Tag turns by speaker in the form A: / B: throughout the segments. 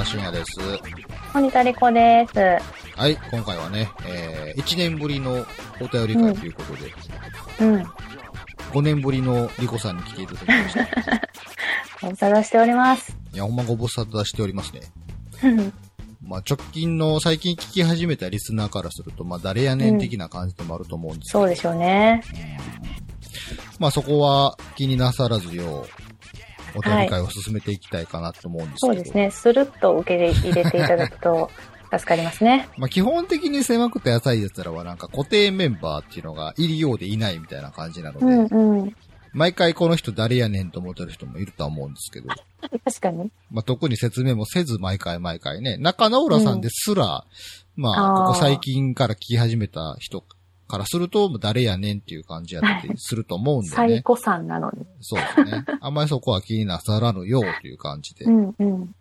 A: はい、どうも、沢田俊也です。
B: 森田理子です。
A: はい、今回はね、えー、1年ぶりのお便り会ということで、
B: うん。
A: 5年ぶりのリコさんに来ていただきました。い
B: ご無沙汰しております。
A: や、ほんまご無沙汰しておりますね。
B: うん
A: まあ、直近の最近聞き始めたリスナーからすると、まあ、誰やねん的な感じでもあると思うんですけど、
B: そうでしょうね。
A: まあ、そこは気になさらずよう、お便り会を進めていきたいかなと思うんですけど、
B: そうですね。スルッと受け入れていただくと 助かりますね。
A: まあ、基本的に狭くて浅い奴らはなんか固定メンバーっていうのがいるようでいないみたいな感じなので、
B: うんうん。
A: 毎回この人誰やねんと思ってる人もいるとは思うんですけど、
B: 確かに。
A: まあ、特に説明もせず毎回毎回ね、中野浦さんですら、まあ、
B: あー
A: ここ最近から聞き始めた人からすると、誰やねんっていう感じやったりすると思うんでね。
B: 最古さんなのに。
A: そうですね。あんまりそこは気になさらぬようという感じで。ま
B: うんうん。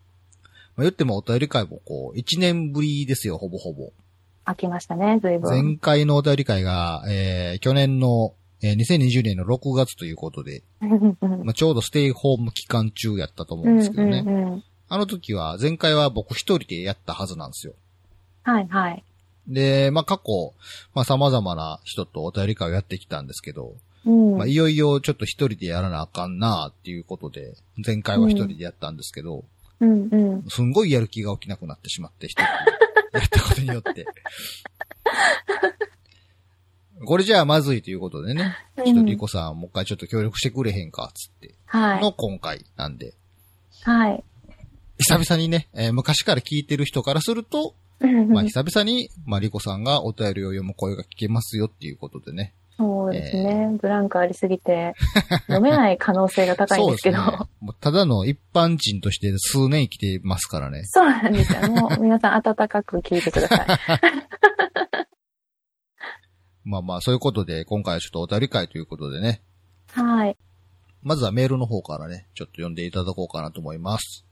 A: あ、言ってもお便り会もこう、1年ぶりですよ、ほぼほぼ。
B: 飽きましたね、随分。
A: 前回のお便り会が、えー、去年の、えー、2020年の6月ということで、まあ、ちょうどステイホーム期間中やったと思うんですけどね。
B: うんうんうん
A: あの時は、前回は僕一人でやったはずなんですよ。
B: はいはい。
A: で、まあ、過去、まあ、様々な人とお便り会をやってきたんですけど、
B: うん。
A: まあ、いよいよちょっと一人でやらなあかんなっていうことで、前回は一人でやったんですけど、
B: うんうん。
A: すんごいやる気が起きなくなってしまって、一人でやったことによって。これじゃあまずいということでね、ちょっとリコさん、もう一回ちょっと協力してくれへんか、つって、
B: はい。
A: の今回なんで、
B: はい。
A: 久々にね、えー昔から聞いてる人からすると、
B: うん
A: まあ、久々に、まあ、リコさんがお便りを読む声が聞けますよっていうことでね。
B: そうですね。ブランクありすぎて、読めない可能性が高いんですけど。
A: そうですね。もうただの一般人として数年生きてますからね。
B: そうなんですよ。もう皆さん温かく聞いてください。
A: まあまあ、そういうことで、今回はちょっとお便り会ということでね。
B: はい。
A: まずはメールの方からね、ちょっと読んでいただこうかなと思います。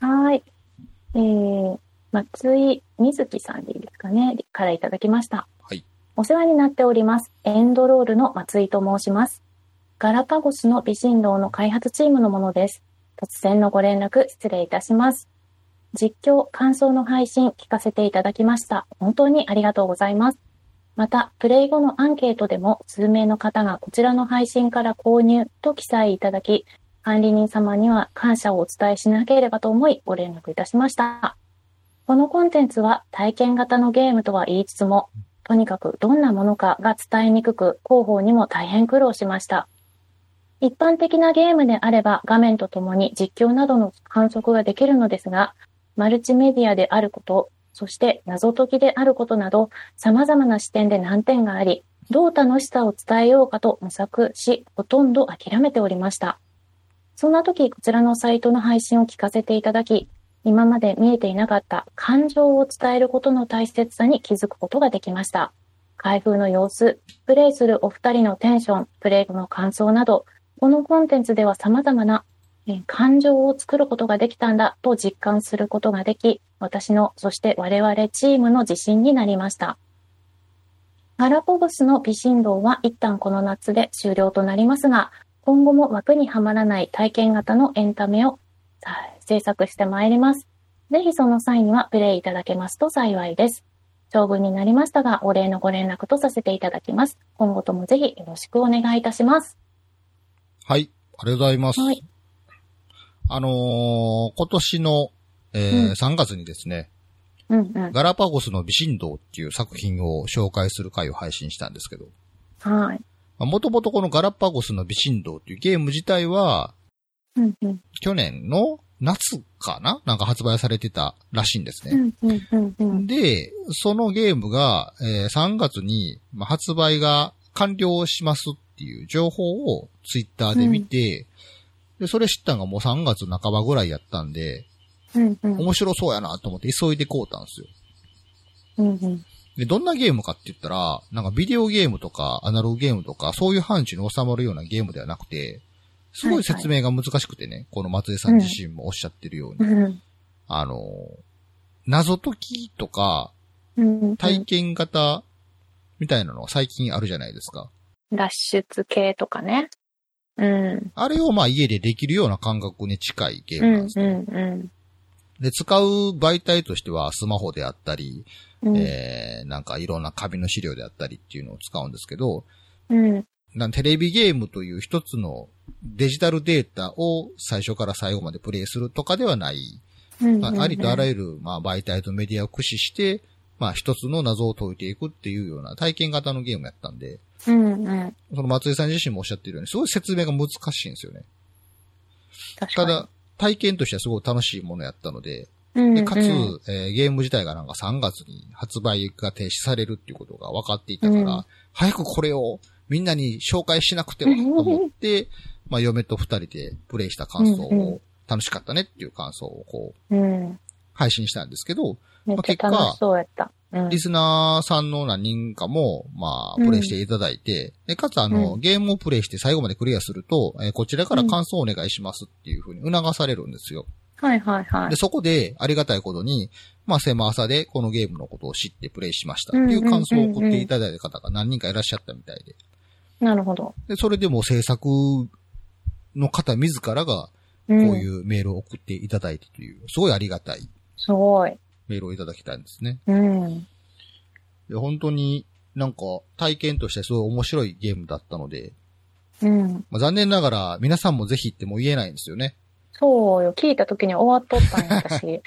B: はい。えー、松井瑞希さんでいいですかね。からいただきました。
A: はい。
B: お世話になっております。エンドロールの松井と申します。ガラパゴスの微振動の開発チームのものです。突然のご連絡失礼いたします。実況、感想の配信聞かせていただきました。本当にありがとうございます。また、プレイ後のアンケートでも数名の方がこちらの配信から購入と記載いただき、管理人様には感謝をお伝えしなければと思いご連絡いたしました。このコンテンツは体験型のゲームとは言いつつも、とにかくどんなものかが伝えにくく、広報にも大変苦労しました。一般的なゲームであれば画面とともに実況などの観測ができるのですが、マルチメディアであること、そして謎解きであることなど、様々な視点で難点があり、どう楽しさを伝えようかと模索し、ほとんど諦めておりました。そんな時、こちらのサイトの配信を聞かせていただき、今まで見えていなかった感情を伝えることの大切さに気づくことができました。開封の様子、プレイするお二人のテンション、プレイ後の感想など、このコンテンツでは様々な感情を作ることができたんだと実感することができ、私の、そして我々チームの自信になりました。ガラポゴスの微振動は一旦この夏で終了となりますが、今後も枠にはまらない体験型のエンタメを制作してまいります。ぜひその際にはプレイいただけますと幸いです。長文になりましたが、お礼のご連絡とさせていただきます。今後ともぜひよろしくお願いいたします。
A: はい。ありがとうございます。
B: はい。
A: あのー今年の、えー
B: うん
A: 3月にですね、
B: うんうん。
A: ガラパゴスの微振動っていう作品を紹介する回を配信したんですけど、
B: はい。
A: もともとこのガラパゴスの微振動っていうゲーム自体は、
B: うんうん。
A: 去年の夏かな？なんか発売されてたらしいんですね。
B: うんうんうんうん。
A: で、そのゲームが、えー3月に、まあ、発売が完了しますっていう情報をツイッターで見て、で、それ知ったのがもう3月半ばぐらいやったんで、
B: うんうん。
A: 面白そうやなと思って急いで買うたんですよ。
B: うんうん。
A: で、どんなゲームかって言ったら、なんかビデオゲームとかアナログゲームとかそういう範疇に収まるようなゲームではなくて、すごい説明が難しくてね、この松江さん自身もおっしゃってるように、
B: うん
A: あの、謎解きとか
B: うん。
A: 体験型みたいなのは最近あるじゃないですか。
B: 脱出系とかね。うん。
A: あれをまあ家でできるような感覚に近いゲー
B: うん、
A: ムなんですね。
B: うん、うん。
A: で、使う媒体としてはスマホであったり、
B: うん。
A: えー、なんかいろんな紙の資料であったりっていうのを使うんですけど、
B: うん。
A: なんテレビゲームという一つのデジタルデータを最初から最後までプレイするとかではない、
B: うん。
A: まあ、ありとあら
B: ゆ
A: ゆる、まあ、媒体とメディアを駆使して、まあ、一つの謎を解いていくっていうような体験型のゲームやったんで、
B: る。うんうん。
A: その松井さん自身もおっしゃってるように、すごい説明が難しいんですよね。ただ、体験としてはすごい楽しいものやったので、
B: うん、
A: で、かつ、
B: うん
A: えーゲーム自体がなんか3月に発売が停止されるっていうことが分かっていたから、
B: うん
A: 早くこれをみんなに紹介しなくてはと思って、まあ、嫁と二人でプレイした感想を、楽しかったねっていう感想をこう、
B: うん。
A: 配信したんですけど、
B: めっちゃ楽しそうやった。うん。
A: リスナーさんの何人かも、まあ、
B: うん
A: プレイしていただいて、でかつあの、
B: う
A: ゲームをプレイして最後までクリアすると、えーこちらから感想をお願いしますっていうふうに促されるんですよ。
B: はいはいはい
A: で、。そこで、ありがたいことに、まあ、狭さでこのゲームのことを知ってプレイしましたっていう感想を送っていただいた方が何人かいらっしゃったみたいで。
B: なるほど。
A: で、それでも制作の方自らが、こ
B: う。
A: ういううメールを送っていただいてという、すごいありがたい
B: すごい。
A: メールをいただきたいんですね。
B: うん。
A: で、本当になんか体験としてすごい面白いゲームだったので、
B: うん。
A: まあ、残念ながら皆さんもぜひっても言えないんですよね。
B: そうよ。聞いた時に終わっとったんや、私。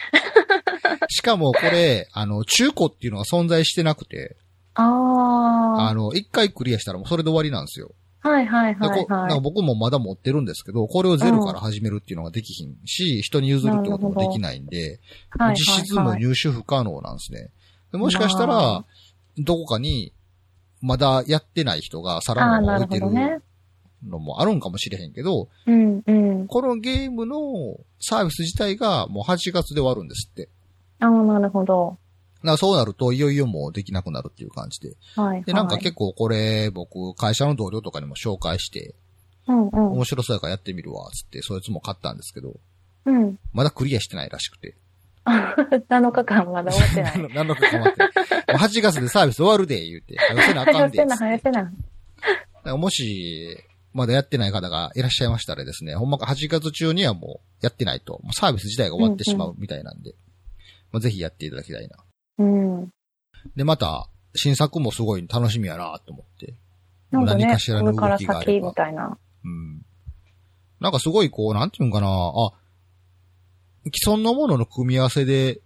A: しかもこれ、あの、中古っていうのが存在してなくて、
B: あ
A: あの、一回クリアしたらもうそれで終わりなんですよ。
B: あ。はいはい
A: で
B: はいはい。
A: こなんか僕もまだ持ってるんですけど、これをゼロから始めるっていうのができひんし、人に譲るってこともできないんで、
B: はいはい
A: 実質も
B: はい。
A: 入手不可能なんですね。でもしかした
B: まあ
A: ら、どこかに、まだやってない人がさら
B: ああ、
A: の
B: なる
A: まま置いてる。のもあるんかもしれへんけど、
B: うんうん。
A: このゲームのサービス自体がもう8月で終わるんですって。
B: ああ、なるほど。
A: だからそうなると、いよいよもうできなくなるっていう感じで。
B: はい、はい。
A: で、なんか結構これ、僕、会社の同僚とかにも紹介して、
B: 構、うんうん。
A: 面白そうやからやってみるわ、つって、そいつも買ったんですけど、
B: うん。
A: まだクリアしてないらしくて。
B: 7日間まだ終わってない。
A: 何のかかまって。もう8月でサービス終わるで、言うて。早せなあかんで。
B: 早せな、早せな。
A: もし、まだやってない方がいらっしゃいましたらですね、ほんまか8月中にはもうやってないと、もうサービス自体が終わってしまうみたいなんで、まあ、ぜひやっていただきたいな。
B: うん。
A: で、また、新作もすごい楽しみやなと思って。
B: なんかね、
A: 何かしらの
B: これから
A: 動きがあれ
B: 先
A: ば
B: みたいな。
A: うん。なんかすごいこう、なんていうんかな、あ、既存のものの組み合わせで、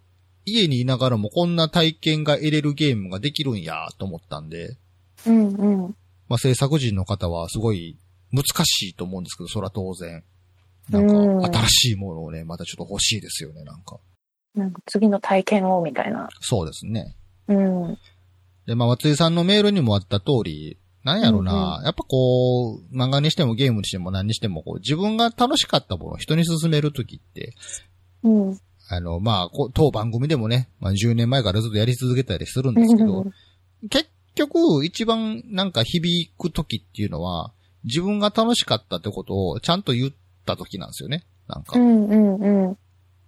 A: 家にいながらもこんな体験が得れるゲームができるんやと思ったんで、
B: うんうん。
A: まあ制作人の方はすごい難しいと思うんですけど、そら当然。なんか、新しいものをね、またちょっと欲しいですよね、なんか。
B: なんか次の体験をみたいな。
A: そうですね。
B: うん。
A: で、まあ、松井さんのメールにもあった通り、なんやろな、
B: うん
A: やっぱこう、漫画にしてもゲームにしても何にしても、こう、自分が楽しかったものを人に勧めるときって、
B: うん。
A: あの、まあ、こう当番組でもね、まあ、10年前からずっとやり続けたりするんですけど、結局、一番なんか響くときっていうのは、自分が楽しかったってことをちゃんと言ったときなんですよね。なんか
B: う。んうんうん。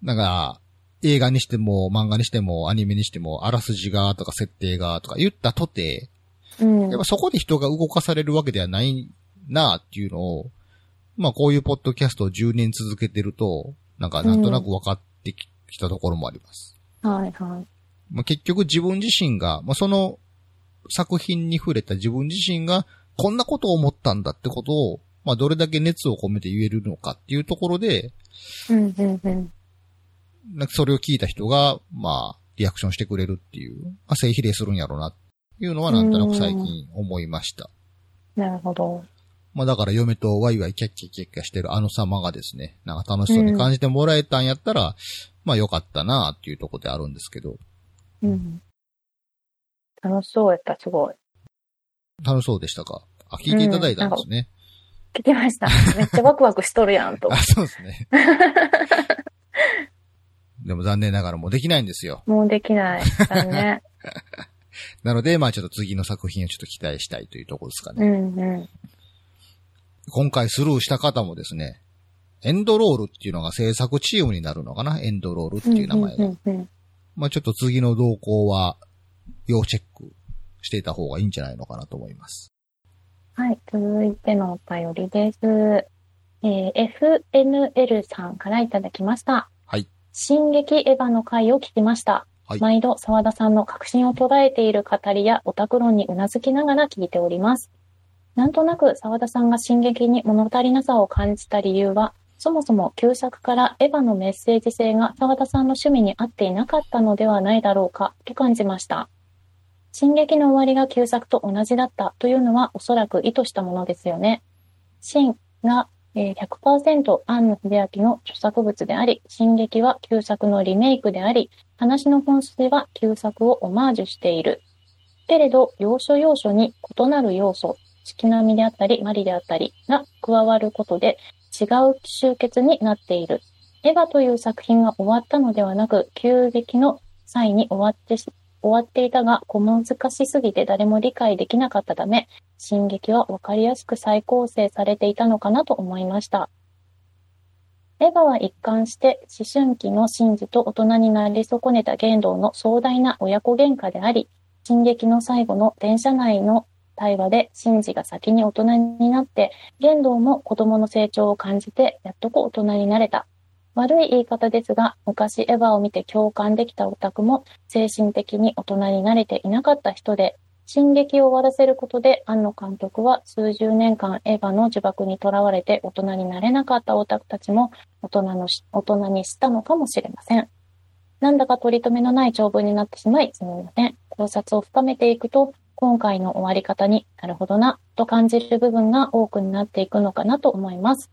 A: だから、映画にしても、漫画にしても、アニメにしても、あらすじがとか設定がとか言ったとて、
B: うん
A: やっぱそこで人が動かされるわけではないなっていうのを、まあこういうポッドキャストを10年続けてると、なんかなんとなく分かってきたところもあります。
B: はいはい。
A: まあ結局自分自身が、まあその作品に触れた自分自身がこんなことを思ったんだってことを、まあどれだけ熱を込めて言えるのかっていうところで、
B: うんうんうん。
A: なんかそれを聞いた人が、まあリアクションしてくれるっていう、まあ正比例するんやろうなっていうのはなんとなく最近思いました。
B: なるほど。
A: まあだから嫁とワイワイキャッキャキャッキャしてるあの様がですね、なんか楽しそうに感じてもらえたんやったら、まあよかったなっていうところであるんですけど、
B: うん。楽しそうやった、すごい。
A: 楽しそうでしたか？あ、聞いていただいたんですね。
B: 聞きました。めっちゃワクワクしとるやん、と
A: あ、。そうですね。でも残念ながらもうできないんですよ。
B: もうできない。だね。
A: なので、まあちょっと次の作品をちょっと期待したいというところですか
B: う
A: ね。
B: んうん。
A: 今回スルーした方もですね、エンドロールっていうのが制作チームになるのかな？エンドロールっていう名前が。
B: うんうんうん
A: まあちょっと次の動向は要チェックしていた方がいいんじゃないのかなと思います。
B: はい、続いてのお便りです。えー FNL さんからいただきました。
A: はい。
B: 進撃エヴァの回を聞きました。
A: はい
B: 毎度沢田さんの確信を捉えている語りやオタク論にうなずきながら聞いております。なんとなく沢田さんが進撃に物足りなさを感じた理由は、そもそも旧作からエヴァのメッセージ性が沢田さんの趣味に合っていなかったのではないだろうかと感じました。進撃の終わりが旧作と同じだったというのはおそらく意図したものですよね。シンがえ100%庵野秀明の著作物であり、進撃は旧作のリメイクであり、話の本筋は旧作をオマージュしている。けれど、要所要所に異なる要素、月並みであったり、マリであったりが加わることで違う集結になっている。エヴァという作品が終わったのではなく、急激の際に終わって終わっていたが、小難しすぎて誰も理解できなかったため、進撃は分かりやすく再構成されていたのかなと思いました。エヴァは一貫して思春期のシンジと大人になり損ねた言動の壮大な親子喧嘩であり、進撃の最後の電車内の対話でシンジが先に大人になって、言動も子供の成長を感じて、やっとこ大人になれた。悪い言い方ですが、昔エヴァを見て共感できたオタクも精神的に大人になれていなかった人で、進撃を終わらせることで、庵野監督は数十年間エヴァの呪縛にとらわれて大人になれなかったオタクたちも大人のし大人にしたのかもしれません。なんだか取り留めのない長文になってしまい、すみません。考察を深めていくと、今回の終わり方になるほどな、と感じる部分が多くなっていくのかなと思います。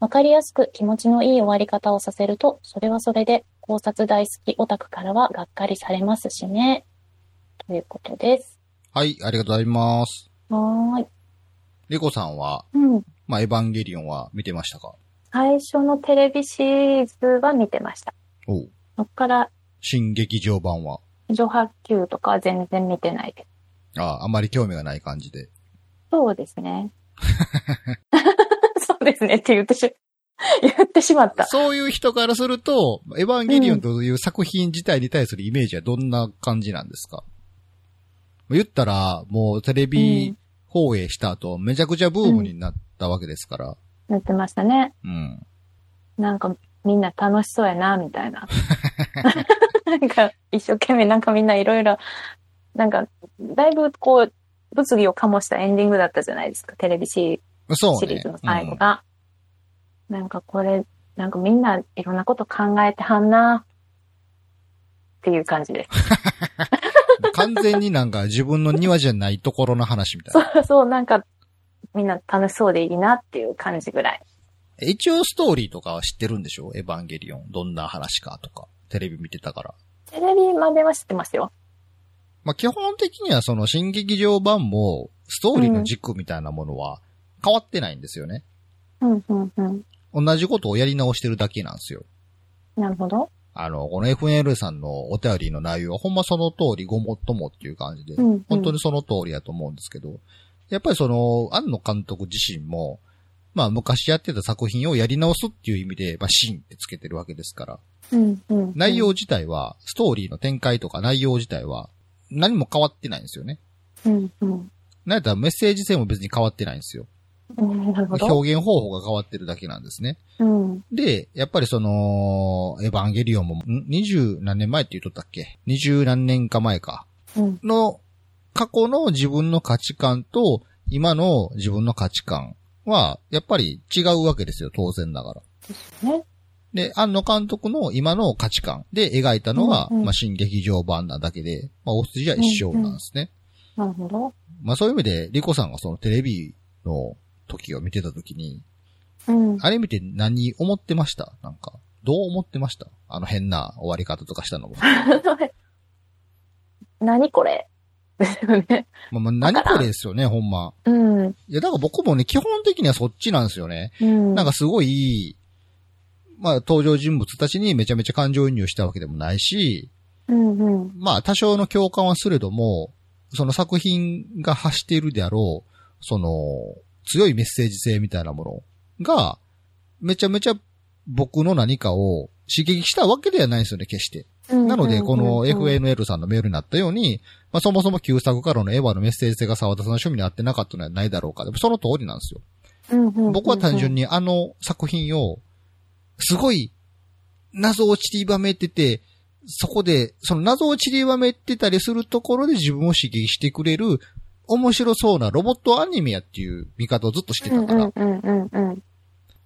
B: わかりやすく気持ちのいい終わり方をさせると、それはそれで考察大好きオタクからはがっかりされますしね。ということです。
A: はい、ありがとうございます。
B: はーい。
A: レコさんは、
B: うん。
A: まあ、エヴァンゲリオンは見てましたか？
B: 最初のテレビシリーズは見てました。
A: おう
B: そっから、
A: 新劇場版は？
B: 女白球とかは全然見てないけど。
A: ああ、あまり興味がない感じで。
B: そうですね。そうですねって言ってし、言ってしまった。
A: そういう人からすると、エヴァンゲリオンという作品自体に対するイメージはどんな感じなんですか、言ったら、もうテレビ放映した後、めちゃくちゃブームになったわけですから。
B: 言ってましたね。
A: うん。
B: なんかみんな楽しそうやな、みたいな。なんか一生懸命なんかみんないろいろ、なんかだいぶこう、物議を醸したエンディングだったじゃないですか、テレビシ。シリーズの最後が。なんかこれ、なんかみんないろんなこと考えてはんな、っていう感じです。
A: う ん完全になんか自分の庭じゃないところの話みたいな。
B: そうそう、なんかみんな楽しそうでいいなっていう感じぐらい。
A: 一応ストーリーとかは知ってるんでしょ？エヴァンゲリオン。どんな話かとか。テレビ見てたから。
B: テレビまでは知ってますよ。
A: まあ、基本的にはその新劇場版も、ストーリーの軸みたいなものは変わってないんですよね。
B: うん、うん、うん。
A: 同じことをやり直してるだけなんですよ。
B: なるほど。
A: あの、この FNL さんのお便りの内容はほんまその通りごもっともっていう感じで、
B: うんうん
A: 本当にその通りやと思うんですけど、やっぱりその、庵野監督自身も、まあ昔やってた作品をやり直すっていう意味で、まあシーンってつけてるわけですから、
B: うん、うん。
A: 内容自体は、ストーリーの展開とか内容自体は、何も変わってないんですよね。
B: うん、うん。
A: なんやったらメッセージ性も別に変わってないんですよ。表現方法が変わってるだけなんですね。
B: うん。
A: で、やっぱりその、エヴァンゲリオンも、ん二十何年前って言っとったっけ？二十何年か前か。
B: うん。
A: の、過去の自分の価値観と、今の自分の価値観は、やっぱり違うわけですよ、当然ながら。
B: ね。
A: で、庵野監督の今の価値観で描いたのは、
B: うんうん
A: まあ、新劇場版なだけで、まあ、大筋は一緒なんですね。
B: なるほど。
A: まあ、そういう意味で、リコさんがそのテレビの時を見てた時に、
B: うん。
A: あれ見て何思ってました？なんか、どう思ってました？あの変な終わり方とかしたのも。
B: 何これ？ですよね。
A: まあ、まあ、何これですよね、ほんま。
B: うん。
A: いや、だから僕もね、基本的にはそっちなんですよね。
B: うん。
A: なんかすごい、まあ、登場人物たちにめちゃめちゃ感情移入したわけでもないし、
B: うんうん。
A: まあ、多少の共感はすれども、その作品が発しているであろう、その、強いメッセージ性みたいなものが、めちゃめちゃ僕の何かを刺激したわけではないんですよね、決して。なので、この FNL さんのメールになったように、まあ、そもそも旧作からのエヴァのメッセージ性が沢田さんの趣味に合ってなかったのはないだろうか。でもその通りなんですよ。僕は単純
B: に。
A: にあの作品を、すごい謎を散りばめてて、そこで、その謎を散りばめてたりするところで自分を刺激してくれる、面白そうなロボットアニメやっていう見方をずっとしてたから。
B: うんうんうんうん。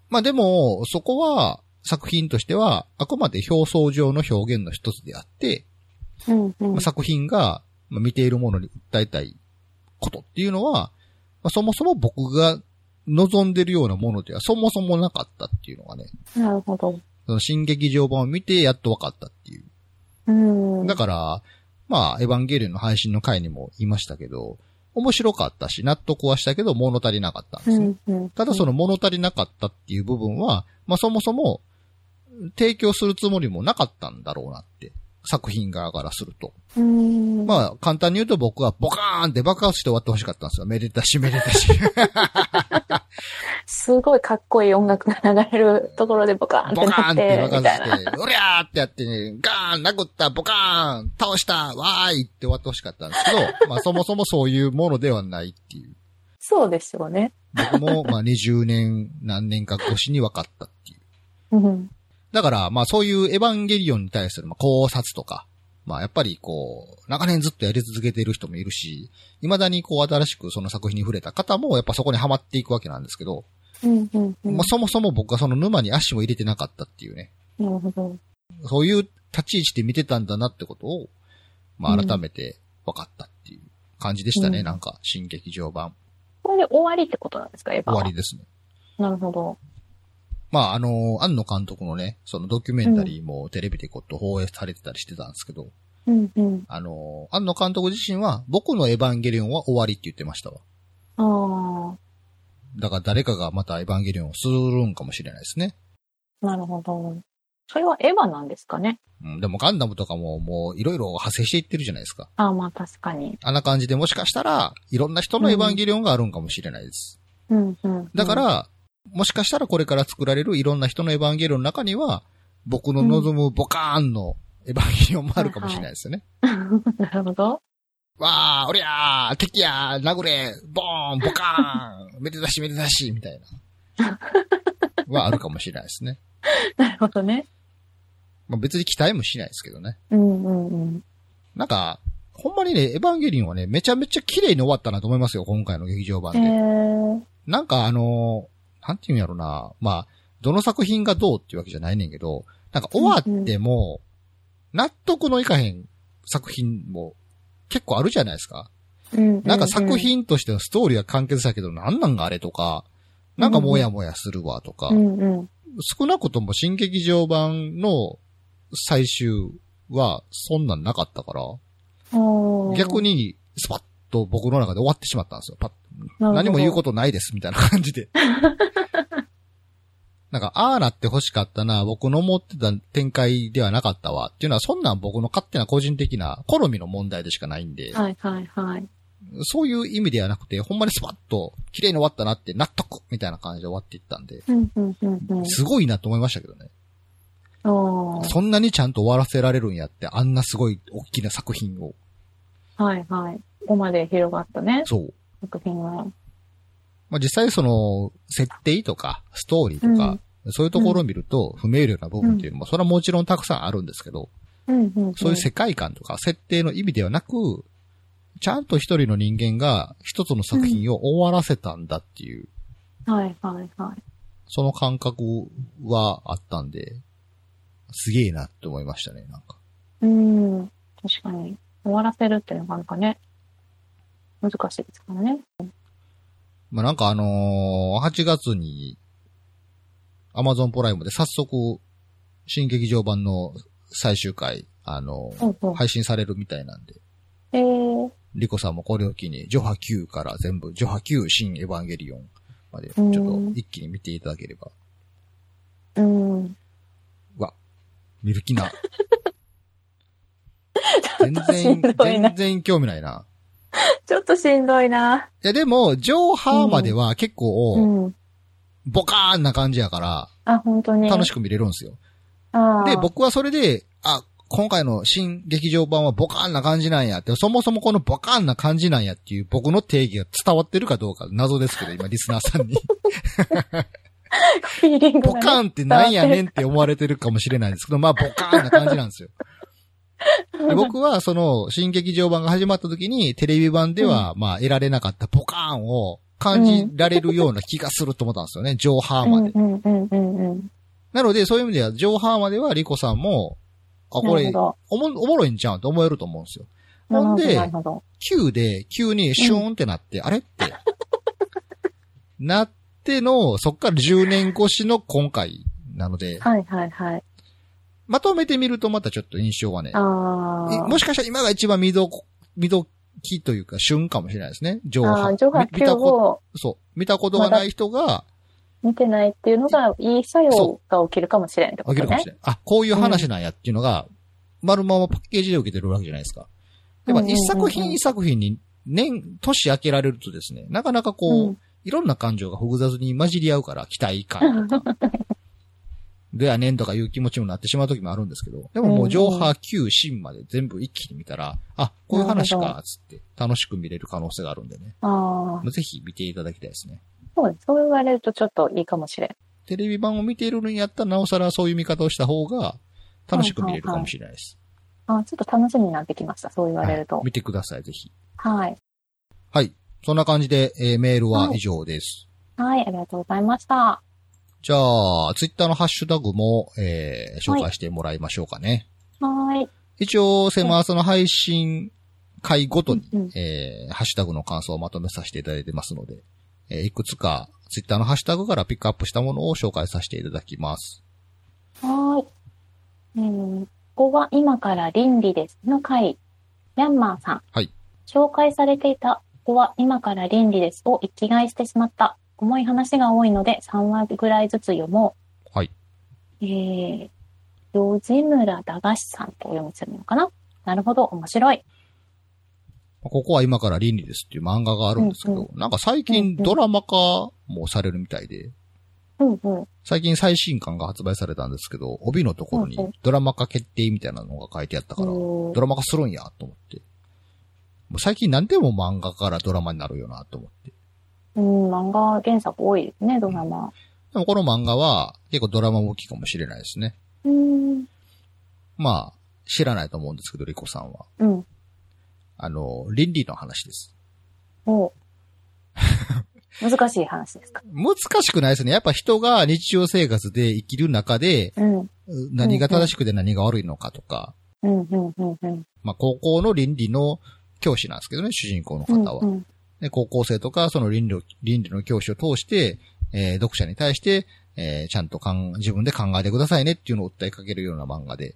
A: まあでも、そこは、作品としては、あくまで表層上の表現の一つであって、
B: うんうん
A: まあ、作品が、まあ、見ているものに訴えたいことっていうのは、まあ、そもそも僕が望んでるようなものではそもそもなかったっていうのがね、
B: なるほど。
A: その新劇場版を見てやっと分かったっていう。
B: うん。
A: だから、まあ、エヴァンゲリオンの配信の回にも言いましたけど、面白かったし、納得はしたけど物足りなかったんですね。
B: うんうん。
A: ただその物足りなかったっていう部分は、まあそもそも提供するつもりもなかったんだろうなって。作品側からすると。
B: うん。
A: まあ簡単に言うと僕はボカーンって爆発して終わってほしかったんですよ。めでたしめでたし。
B: すごいかっこいい音楽が流れるところでボカーンって
A: ボカーンって
B: なって、
A: 爆。発して、うりゃーってやってね、ガーン殴ったボカーン倒したわーいって終わってほしかったんですけど、まあそもそもそういうものではないっていう。
B: そうでしょうね。
A: 僕もまあ20年何年か越しに分かったっていう。
B: うん。
A: だから、まあそういうエヴァンゲリオンに対するまあ考察とか、まあやっぱりこう、長年ずっとやり続けている人もいるし、未だにこう新しくその作品に触れた方もやっぱそこにはまっていくわけなんですけど、
B: うんうんうん。
A: まあそもそも僕はその沼に足も入れてなかったっていうね、
B: なるほど。
A: そういう立ち位置で見てたんだなってことを、まあ
B: うん
A: 改めて分かったっていう感じでしたね、
B: うん
A: なんか新劇場版。
B: これで終わりってことなんですか、エヴァは？
A: 終わりですね。
B: なるほど。
A: まああの、庵野監督のね、そのドキュメンタリーもテレビでこう放映されてたりしてたんですけど、
B: うんうん。
A: あの、庵野監督自身は、僕のエヴァンゲリオンは終わりって言ってましたわ。
B: あ
A: だから誰かがまたエヴァンゲリオンをするんかもしれないですね。
B: あ、なるほど。それはエヴァなんですかね？
A: うん、でもガンダムとかももういろいろ派生していってるじゃないですか。
B: ああ、まあ確かに。
A: あんな感じでもしかしたら、いろんな人のエヴァンゲリオンがあるんかもしれないです。
B: うんうん。
A: だか、ら、もしかしたらこれから作られるいろんな人のエヴァンゲリオンの中には、僕の望むボカーンのエヴァンゲリオンもあるかもしれないですよね。
B: なるほど。
A: わあ、おりゃー、敵やー、殴れ、ボーン、ボカーン、めでたしめでたし、みたいな。はあるかもしれないですね。
B: なるほどね。
A: まあ、別に期待もしないですけどね。
B: うんうんうん。
A: なんか、ほんまにね、エヴァンゲリオンはね、めちゃめちゃ綺麗に終わったなと思いますよ、今回の劇場版
B: え
A: で。
B: ー、
A: なんかあのーなんていうんやろな、まあ、どの作品がどうっていうわけじゃないねんけど、なんか終わっても、納得のいかへん作品も結構あるじゃないですか。
B: うん
A: なんか作、品としてのストーリーは完結だけど、なんなんがあれとか、なんかもやもやするわとか。少なくとも新劇場版の最終はそんなんなかったから、逆にスパッと僕の中で終わってしまったんですよ。パッ何も言うことないです、みたいな感じで。なんか、ああなって欲しかったな、僕の思ってた展開ではなかったわ、っていうのは、そんなん僕の勝手な個人的な好みの問題でしかないんで、
B: はいはいはい。
A: そういう意味ではなくて、ほんまにスパッと綺麗に終わったなって納得みたいな感じで終わっていったんで、
B: うんうんうんうん。
A: すごいなと思いましたけどね。そんなにちゃんと終わらせられるんやって、あんなすごい大きな作品を。
B: はいはい。ここまで広がったね、
A: そう。
B: 作品は。
A: まあ、実際その、設定とか、ストーリーとか、そういうところを見ると、不明瞭な部分っていうのも、それはもちろんたくさんあるんですけど、
B: うんうんうん。
A: そういう世界観とか設定の意味ではなく、ちゃんと一人の人間が一つの作品を終わらせたんだっていう、
B: はいはいはい。
A: その感覚はあったんで、すげえなって思いましたね、なんか。
B: うん。確かに。終わらせるっていうのがなんかね、難しいですからね。
A: まあ、なんかあのー8月に、アマゾンプライムで早速、新劇場版の最終回、あのー
B: うんうん。
A: 配信されるみたいなんで、
B: えー、
A: リコさんもこれを機に、ジョハ Q から全部、ジョハ Q 新エヴァンゲリオンまで、ちょっと一気に見ていただければ、
B: うん。
A: 見る気な。全然、全然興味ないな。
B: ちょっとしんどいな。
A: いやでも、ジョーハーまでは結
B: う
A: 構、
B: ん。
A: ボカーンな感じやから、
B: あ、本当に。
A: 楽しく見れるんですよ。で、僕はそれで、あ、今回の新劇場版はボカーンな感じなんやって、そもそもこのボカーンな感じなんやっていう僕の定義が伝わってるかどうか謎ですけど、今リスナーさんに。
B: フィーリングが、ね。
A: ポカーンってなんやねんって思われてるかもしれないんですけど、まあ、ポカーンな感じなんですよ。で僕は、その、新劇場版が始まった時に、テレビ版では、まあ、得られなかったポカーンを感じられるような気がすると思ったんですよね、上波まで。
B: うんうんうんうんうん。
A: なので、そういう意味では、上波まではリコさんも、あ、これ。おも、おもろいんちゃうんと思えると思うんですよ。
B: ほ
A: んで
B: なるほど。
A: 9で、急にシューンってなって、あれ？って。なっての、そっから10年越しの今回なので、
B: はいはいはい。
A: まとめてみるとまたちょっと印象はね、もしかしたら今が一番見どこ、見どきというか旬かもしれないですね。上波。
B: ああ、ジョハ9
A: み見たこ
B: を
A: そう。見たことがない人が
B: 見てないっていうのが、いい作用が起きるかもしれんってことね。
A: 起きるかもしれない。あ、こういう話なんやっていうのが、丸ままパッケージで受けてるわけじゃないですか。やっぱ
B: うんうんうんうん
A: 一作品一作品に年、年明けられるとですね、なかなかこう、
B: うん
A: いろんな感情が複雑に混じり合うから、期待感とか。でやねんとかいう気持ちになってしまう時もあるんですけど、でももう上波9、新まで全部一気に見たら、あ、こういう話か、つって楽しく見れる可能性があるんでね。
B: ああ、
A: ぜひ見ていただきたいですね。
B: そうです。そう言われるとちょっといいかもしれん。
A: テレビ版を見ているのにやったらなおさらそういう見方をした方が楽しく見れるかもしれないです。
B: あちょっと楽しみになってきました。そう言われると
A: はい。見てください、ぜひ。
B: はい。
A: はい。そんな感じで、えーメールは以上です。
B: はい、ありがとうございました。
A: じゃあ、ツイッターのハッシュタグも、えー紹介してもらいましょうかね。
B: はい。
A: 一応、セマースの配信回ごとに、
B: うんうん
A: えーハッシュタグの感想をまとめさせていただいてますので、えーいくつかツイッターのハッシュタグからピックアップしたものを紹介させていただきます。
B: はい。えー、ここは今から倫理ですの回、ヤンマーさん。
A: はい。
B: 紹介されていた、ここは今から倫理ですを一気買いしてしまった。重い話が多いので3話ぐらいずつ読もう。
A: はい。
B: えー、吉村駄菓子さんとお読みするのかな？なるほど、面白い。
A: ここは今から倫理ですっていう漫画があるんですけど、
B: うん
A: なんか最近ドラマ化もされるみたいで、
B: うんうん。
A: 最近最新刊が発売されたんですけど、帯のところに
B: うんうん
A: ドラマ化決定みたいなのが書いてあったから、
B: おー
A: ドラマ化するんやと思って。もう最近何でも漫画からドラマになるよなと思って。
B: うん、漫画原作多いですね、ドラマ。
A: でもこの漫画は結構ドラマ向きかもしれないですね。
B: うん。
A: まあ、知らないと思うんですけど、リコさんは。
B: うん。
A: あの、倫理の話です。
B: お 難しい話ですか？
A: 難しくないですね。やっぱ人が日常生活で生きる中で、
B: うん。
A: 何が正しくて何が悪いのかとか、
B: うん、うん、うん、うん。
A: まあ、高校の倫理の教師なんですけどね、主人公の方は。
B: うんうん
A: で高校生とか、その倫理を倫理の教師を通して、えー読者に対して、えーちゃんとかん自分で考えてくださいねっていうのを訴えかけるような漫画で。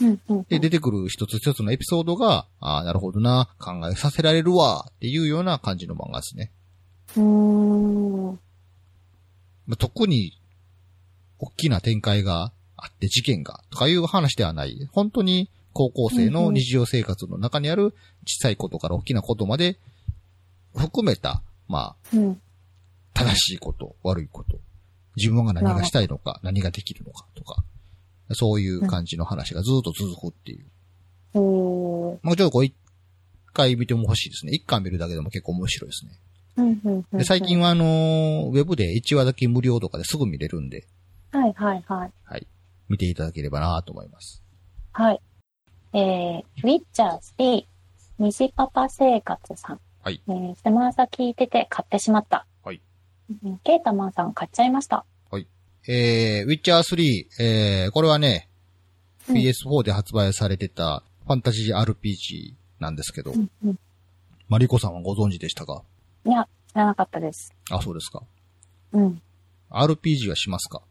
B: うんうん
A: で、出てくる一つ一つのエピソードが、ああ、なるほどな、考えさせられるわ、っていうような感じの漫画ですね。
B: うーん。
A: まあ、特に、大きな展開があって事件が、とかいう話ではない。本当に高校生の日常生活の中にある小さいことから大きなことまで含めた、まあ、
B: うん。
A: 正しいこと、悪いこと、自分が何がしたいのか、何ができるのかとか、そういう感じの話がずっと続くっていう。
B: おー
A: もうちょっとこう一回見ても欲しいですね。一巻見るだけでも結構面白いですね。
B: うんうんうん
A: で最近はあのーウェブで1話だけ無料とかですぐ見れるんで、
B: はいはいはい。
A: はい。見ていただければなと思います。
B: はい。えー、ウィッチャー3、虹パパ生活さん。
A: はい。
B: えー、セマーサ聞いてて買ってしまった。
A: はい。
B: うんケータマンさん買っちゃいました。
A: えー、ウィッチャー3、えー、これはね、
B: うん
A: PS4 で発売されてたファンタジー RPG なんですけど、
B: うんうん。
A: マリコさんはご存知でしたか？
B: いや、知らなかったです。
A: あ、そうですか。
B: うん。
A: RPG はしますか？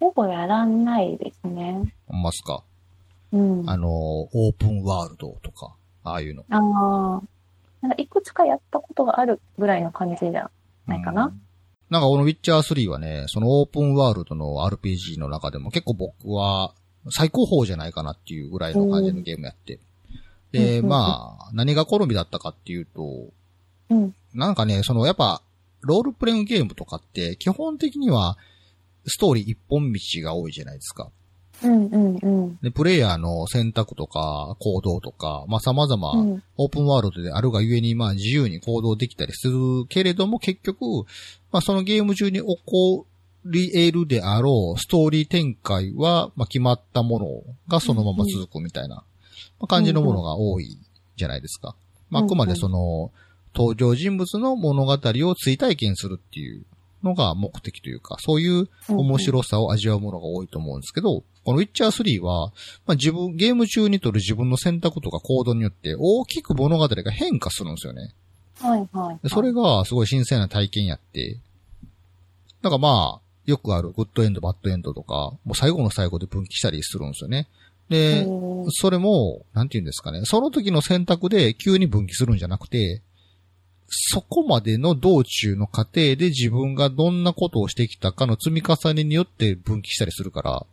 B: ほぼやらないですね。
A: ますか？
B: うん。あ
A: あのー、オープンワールドとか、ああいうの。
B: あー。なんかいくつかやったことがあるぐらいの感じじゃないかな。
A: うんなんかこのウィッチャー3はね、そのオープンワールドの RPG の中でも結構僕は最高峰じゃないかなっていうぐらいの感じのゲームやって。で、
B: うん
A: まあ、何が好みだったかっていうと、
B: うん。
A: なんかね、そのやっぱ、ロールプレイングゲームとかって基本的にはストーリー一本道が多いじゃないですか。
B: うんうんうん。
A: で、プレイヤーの選択とか行動とか、まあ様々、
B: うん。
A: オープンワールドであるがゆえに、まあ自由に行動できたりするけれども、結局、まあそのゲーム中に起こり得るであろうストーリー展開は、まあ、決まったものがそのまま続くみたいな、まあ感じのものが多いじゃないですか。まあ、あくまでその、登場人物の物語を追体験するっていうのが目的というか、そういう面白さを味わうものが多いと思うんですけど、このウィッチャー3は、まあ、自分、ゲーム中に取る自分の選択とか行動によって大きく物語が変化するんですよね。
B: はいはい。
A: でそれがすごい新鮮な体験やって、なんかまあ、よくあるグッドエンド、バッドエンドとか、もう最後の最後で分岐したりするんですよね。で、
B: うん
A: それも、なんて言うんですかね、その時の選択で急に分岐するんじゃなくて、そこまでの道中の過程で自分がどんなことをしてきたかの積み重ねによって分岐したりするから、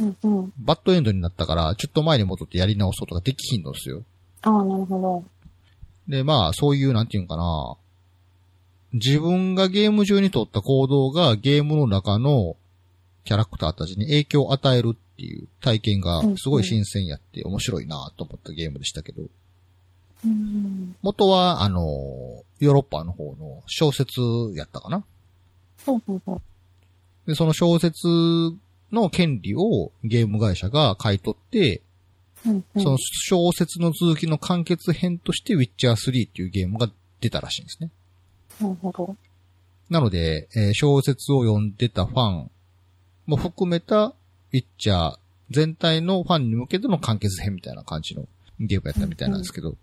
B: うんうん。
A: バッドエンドになったから、ちょっと前に戻ってやり直そうとかできひんのですよ。
B: ああ、なるほど。
A: で、まあ、そういう、なんていうんかな。自分がゲーム中に取った行動がゲームの中のキャラクターたちに影響を与えるっていう体験がすごい新鮮やって面白いなと思ったゲームでしたけど、
B: うん。
A: 元は、あの、ヨーロッパの方の小説やったかな？
B: ほうほうほう。
A: で、その小説の権利をゲーム会社が買い取って、
B: うんうん。
A: その小説の続きの完結編としてウィッチャー3っていうゲームが出たらしいんですね。
B: なるほど。
A: なので、えー小説を読んでたファンも含めた、ウィッチャー全体のファンに向けての完結編みたいな感じのゲームやったみたいなんですけど、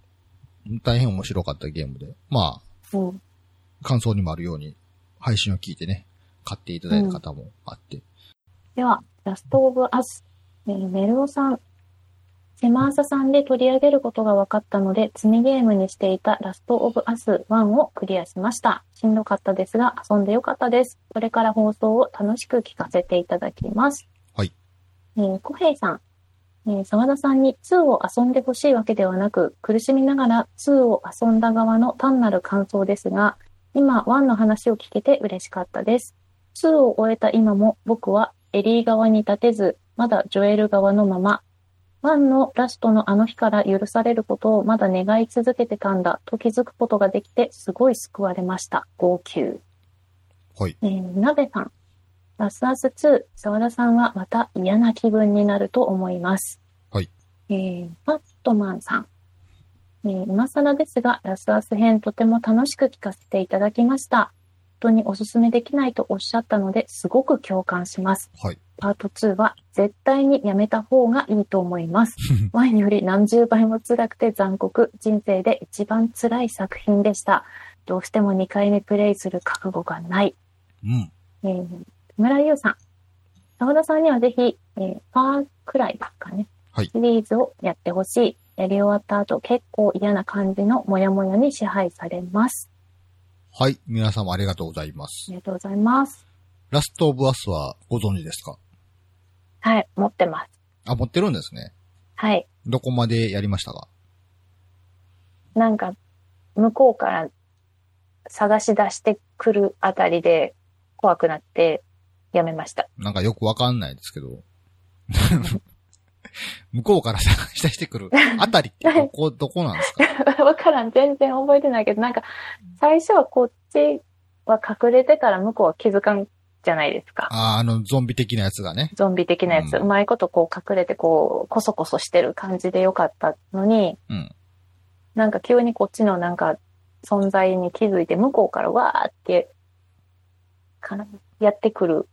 A: 大変面白かったゲームで、ま
B: うん。
A: あ、感想にもあるように、配信を聞いてね、買っていただいた方もあって、
B: では、ラストオブアス。えーメルオさん。セマーサさんで取り上げることが分かったので、積みゲームにしていたラストオブアス1をクリアしました。しんどかったですが、遊んでよかったです。これから放送を楽しく聞かせていただきます。
A: はい。
B: えー、小平さん。えー沢田さんに2を遊んでほしいわけではなく、苦しみながら2を遊んだ側の単なる感想ですが、今1の話を聞けて嬉しかったです。2を終えた今も僕はエリー側に立てず、まだジョエル側のまま、1のラストのあの日から許されることをまだ願い続けてたんだと気づくことができてすごい救われました。号泣。
A: はい。
B: えー、なべさん。ラスアス2、沢田さんはまた嫌な気分になると思います。
A: はい。
B: えー、パットマンさん。えー今更ですが、ラスアス編とても楽しく聞かせていただきました。本当におすすめできないとおっしゃったので、すごく共感します。
A: はい。
B: パート2は絶対にやめた方がいいと思います。前より何十倍も辛くて残酷、人生で一番辛い作品でした。どうしても2回目プレイする覚悟がない。
A: うん。
B: えー、木村優さん。沢田さんにはぜひ、えー、ファークライですかね。
A: はい
B: シリーズをやってほしい。やり終わった後、結構嫌な感じのモヤモヤに支配されます。
A: はい。皆様ありがとうございます
B: あ。りがとうございます。
A: ラストオブアスはご存知ですか？
B: はい、持ってます。
A: あ、持ってるんですね。
B: はい。
A: どこまでやりましたか？
B: なんか、向こうから探し出してくるあたりで怖くなってやめました。
A: なんかよくわかんないですけど。向こうから探し出してくるあたりってどこ、どこなんですか？
B: わからん。全然覚えてないけど、なんか、最初はこっちは隠れてから向こうは気づかんじゃないですか。
A: あーあの、ゾンビ的なやつがね。
B: ゾンビ的なやつ。
A: う
B: うんまいことこう隠れてこう、こそこそしてる感じでよかったのに、
A: うん。
B: なんか急にこっちのなんか存在に気づいて向こうからわーって、かな、やってくる。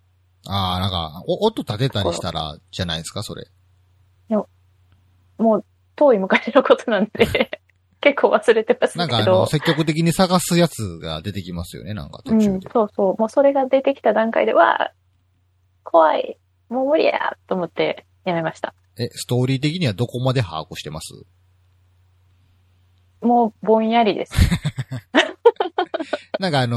A: ああ、なんか、お音立てたりしたら、じゃないですか、それ。
B: もう遠い昔のことなんで、結構忘れてます
A: なんかあの、
B: けど。
A: 積極的に探すやつが出てきますよね、なんか途
B: うん
A: 中で。、
B: そうそう。もうそれが出てきた段階で、わー怖いもう無理やと思ってやめました。
A: え、ストーリー的にはどこまで把握してます？
B: もうぼんやりです。
A: なんかあの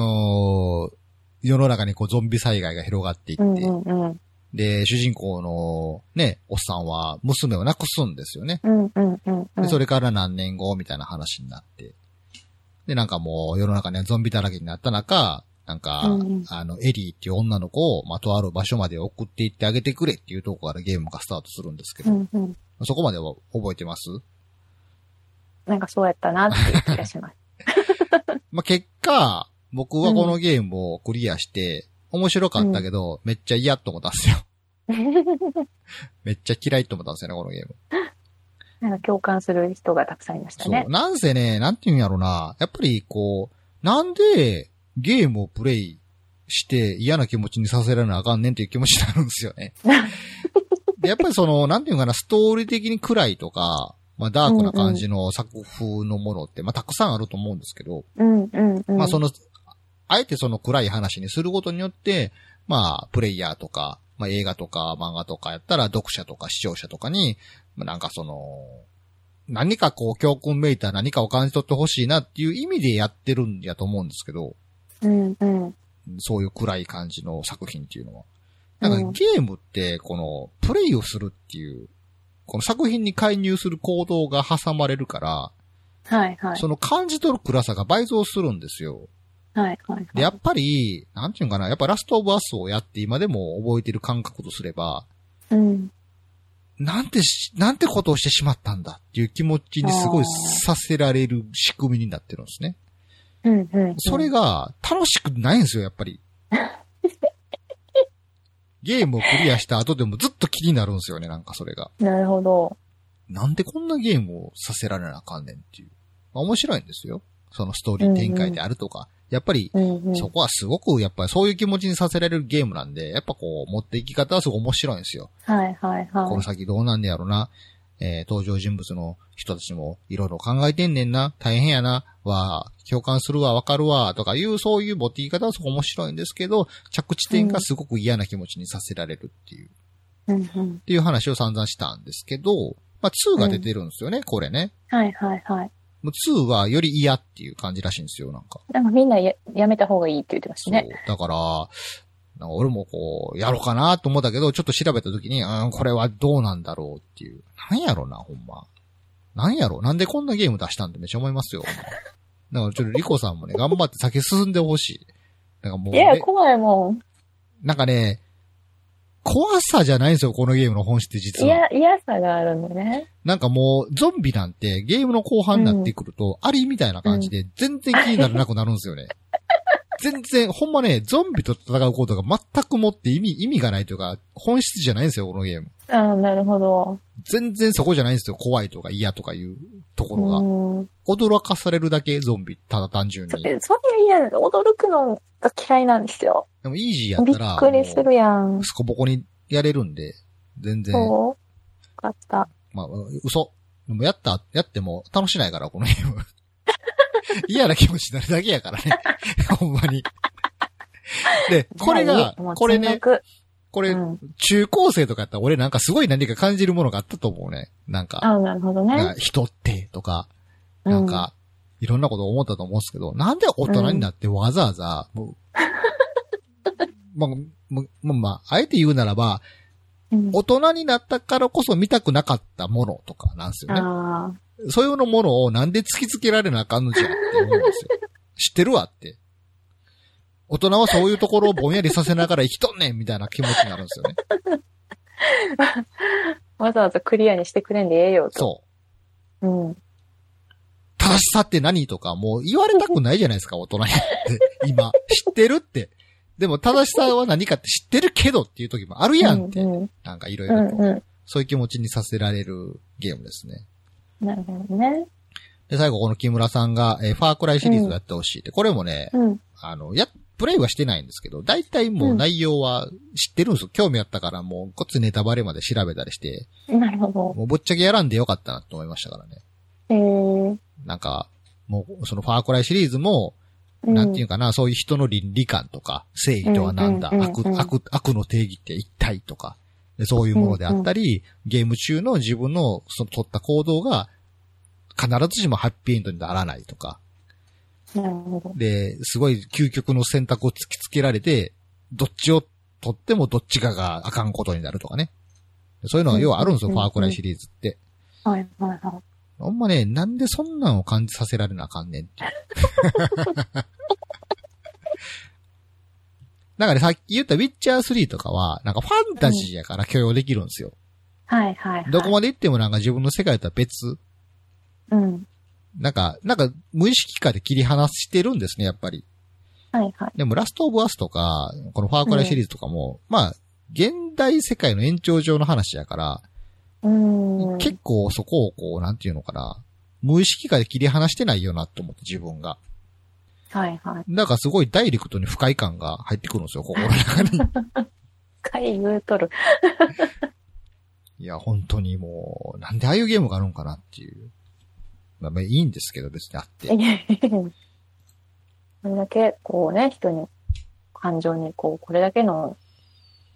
A: ー世の中にこうゾンビ災害が広がっていって、
B: うんうんうん。
A: で、主人公のね、おっさんは娘を亡くすんですよね。
B: うんうんうんうん。
A: で、それから何年後みたいな話になって。で、なんかもう世の中にはゾンビだらけになった中、なんか、
B: うんうん
A: あの、エリーっていう女の子を、まあ、とある場所まで送って行ってあげてくれっていうところからゲームがスタートするんですけど、
B: うんうん。
A: そこまでは覚えてます？
B: なんかそうやったなっていう気がします。
A: まあ、結果、僕はこのゲームをクリアして、面白かったけど、めっちゃ嫌と思ったんですよ。めっちゃ嫌いと思ったんですよね、このゲーム。
B: なんか共感する人がたくさんいましたね
A: そう。。なんせね、なんていうんやろな。やっぱりこう、なんでゲームをプレイして嫌な気持ちにさせられなあかんねんっていう気持ちになるんですよね。で、やっぱりその、なんていうかな、ストーリー的に暗いとか、まあダークな感じの作風のものって、まあたくさんあると思うんですけど、
B: うんうんうん。
A: まあその、あえてその暗い話にすることによって、まあ、プレイヤーとか、まあ映画とか漫画とかやったら読者とか視聴者とかに、まあなんかその、何かこう教訓めいた何かを感じ取ってほしいなっていう意味でやってるんやと思うんですけど、
B: うんうん。
A: そういう暗い感じの作品っていうのは。なんか
B: うん
A: ゲームって、この、プレイをするっていう、この作品に介入する行動が挟まれるから、
B: はいはい。
A: その感じ取る暗さが倍増するんですよ。
B: はいはい。
A: で、やっぱり、なんていうんかな、やっぱラストオブアスをやって今でも覚えてる感覚とすれば、
B: うん。
A: なんてし、なんてことをしてしまったんだっていう気持ちにすごいさせられる仕組みになってるんですね。
B: うんうんうん。
A: それが楽しくないんですよ、やっぱり。ゲームをクリアした後でもずっと気になるんですよね、なんかそれが。
B: なるほど。
A: なんでこんなゲームをさせられなあかんねんっていう。まあ、面白いんですよ。そのストーリー展開であるとか。やっぱり、
B: うんうん。
A: そこはすごく、やっぱりそういう気持ちにさせられるゲームなんで、やっぱこう、持っていき方はすごい面白いんですよ。
B: はいはい
A: この
B: はい。
A: 先どうなんねやろな。えー登場人物の人たちもいろいろ考えてんねんな。大変やな。わ共感するわ、わかるわ、とかいう、そういう持っていき方はすごい面白いんですけど、着地点がすごく嫌な気持ちにさせられるっていう、っ
B: うんうん。
A: ていう話を散々したんですけど、まあ2が出てるんですよね、これね。
B: はいはいはい。
A: もう2はより嫌っていう感じらしいんですよ、なんか。
B: なんかみんなややめた方がいいって言ってまし
A: そう
B: たね。。
A: だから、なんか俺もこう、やろうかなと思ったけど、ちょっと調べたときに、うん、これはどうなんだろうっていう。なんやろな、ほんま。なんやろなんでこんなゲーム出したんってめっちゃ思いますよ。だからちょっとリコさんもね、頑張って先進んでほしい。なんかもう、
B: いや、
A: ね、
B: 怖いもん。
A: なんかね、怖さじゃないんですよ、このゲームの本質って実
B: い
A: は。
B: や、嫌さがあるんだね。
A: なんかもう、ゾンビなんてゲームの後半になってくると、アリみたいな感じで全然気にならなくなるんですよね。全然、ほんまね、ゾンビと戦うことが全くもって意味、意味がないというか、本質じゃないんですよ、このゲーム。
B: ああ、なるほど。
A: 全然そこじゃないんですよ、怖いとか嫌とかいうところが。
B: うん。
A: 驚かされるだけ、ゾンビ、ただ単純に。
B: えそれ嫌です。驚くのが嫌いなんですよ。
A: でも、イージーや
B: び
A: ったら、
B: っくりするやん
A: もう。スコボコにやれるんで、全然、
B: そうよかった。
A: まあ、嘘。でもやった、やっても楽しないから、このゲーム。嫌な気持ちになるだけやからね。ほんまに。で、これがこれね、これ、
B: うん
A: 中高生とかやったら俺なんかすごい何か感じるものがあったと思うね。なんか、
B: ああ、なるほどね。
A: な人ってとか、なんか、いろんなこと思ったと思うんですけど、なんで大人になってわざわざ、もう、まあ、まあ、まあ、あえて言うならば、
B: うん、
A: 大人になったからこそ見たくなかったものとかなんですよね。
B: あ
A: そういうのものをなんで突きつけられなあかんのじゃって思うんですよ。知ってるわって。大人はそういうところをぼんやりさせながら生きとんねんみたいな気持ちになるんですよね。
B: あ。わざわざクリアにしてくれんでええよと。
A: そう。
B: う。うん。
A: 正しさって何とかもう言われたくないじゃないですか、大人になって。今。知ってるって。でも正しさは何かって知ってるけどっていう時もあるやんって。
B: うん
A: なんかいろい
B: うん。
A: ろと。
B: うん
A: そういう気持ちにさせられるゲームですね。
B: うん。なるほどね。
A: で、最後この木村さんが、えーファークライシリーズをやってほしいって。これもね、
B: うん。
A: あの、や、プレイはしてないんですけど、大体もう内容は知ってるんですよ。興味あったからもう、こっちネタバレまで調べたりして、
B: なるほど。
A: もうぶっちゃけやらんでよかったなと思いましたからね。
B: えー
A: なんか、もう、そのファークライシリーズも、
B: うん、
A: なんていうかな、そういう人の倫理観とか、正義とは何だ、
B: うんうんうん
A: 悪
B: うん、
A: 悪、悪の定義って一体とか、でそういうものであったり、ゲーム中の自分のその取った行動が、必ずしもハッピーエンドにならないとか。で、すごい究極の選択を突きつけられて、どっちを取ってもどっちかがあかんことになるとかね。そういうのが要はあるんですよ、
B: うん
A: ファークライシリーズって。
B: はいはいは
A: ほんまね、なんでそんなんを感じさせられなあかんねんっていう。なんかね、さっき言ったウィッチャー3とかは、なんかファンタジーやから許容できるんですよ。
B: い。はいはいはい。
A: どこまで行ってもなんか自分の世界とは別。
B: うん。
A: なんか、なんか無意識化で切り離してるんですね、やっぱり。
B: はいはい。
A: でもラストオブアスとか、このファークライシリーズとかも、まあ、現代世界の延長上の話やから、
B: うーん。
A: 結構そこをこう、なんていうのかな、無意識化で切り離してないよなと思って自分が。
B: はいはい。
A: だからすごいダイレクトに不快感が入ってくるんですよ、心の中に。
B: 回言うとる。
A: いや、本当にもう、なんでああいうゲームがあるんかなっていう。まあ、まあいいんですけど、別にあって。
B: これだけ、こうね、人に、感情に、こう、これだけの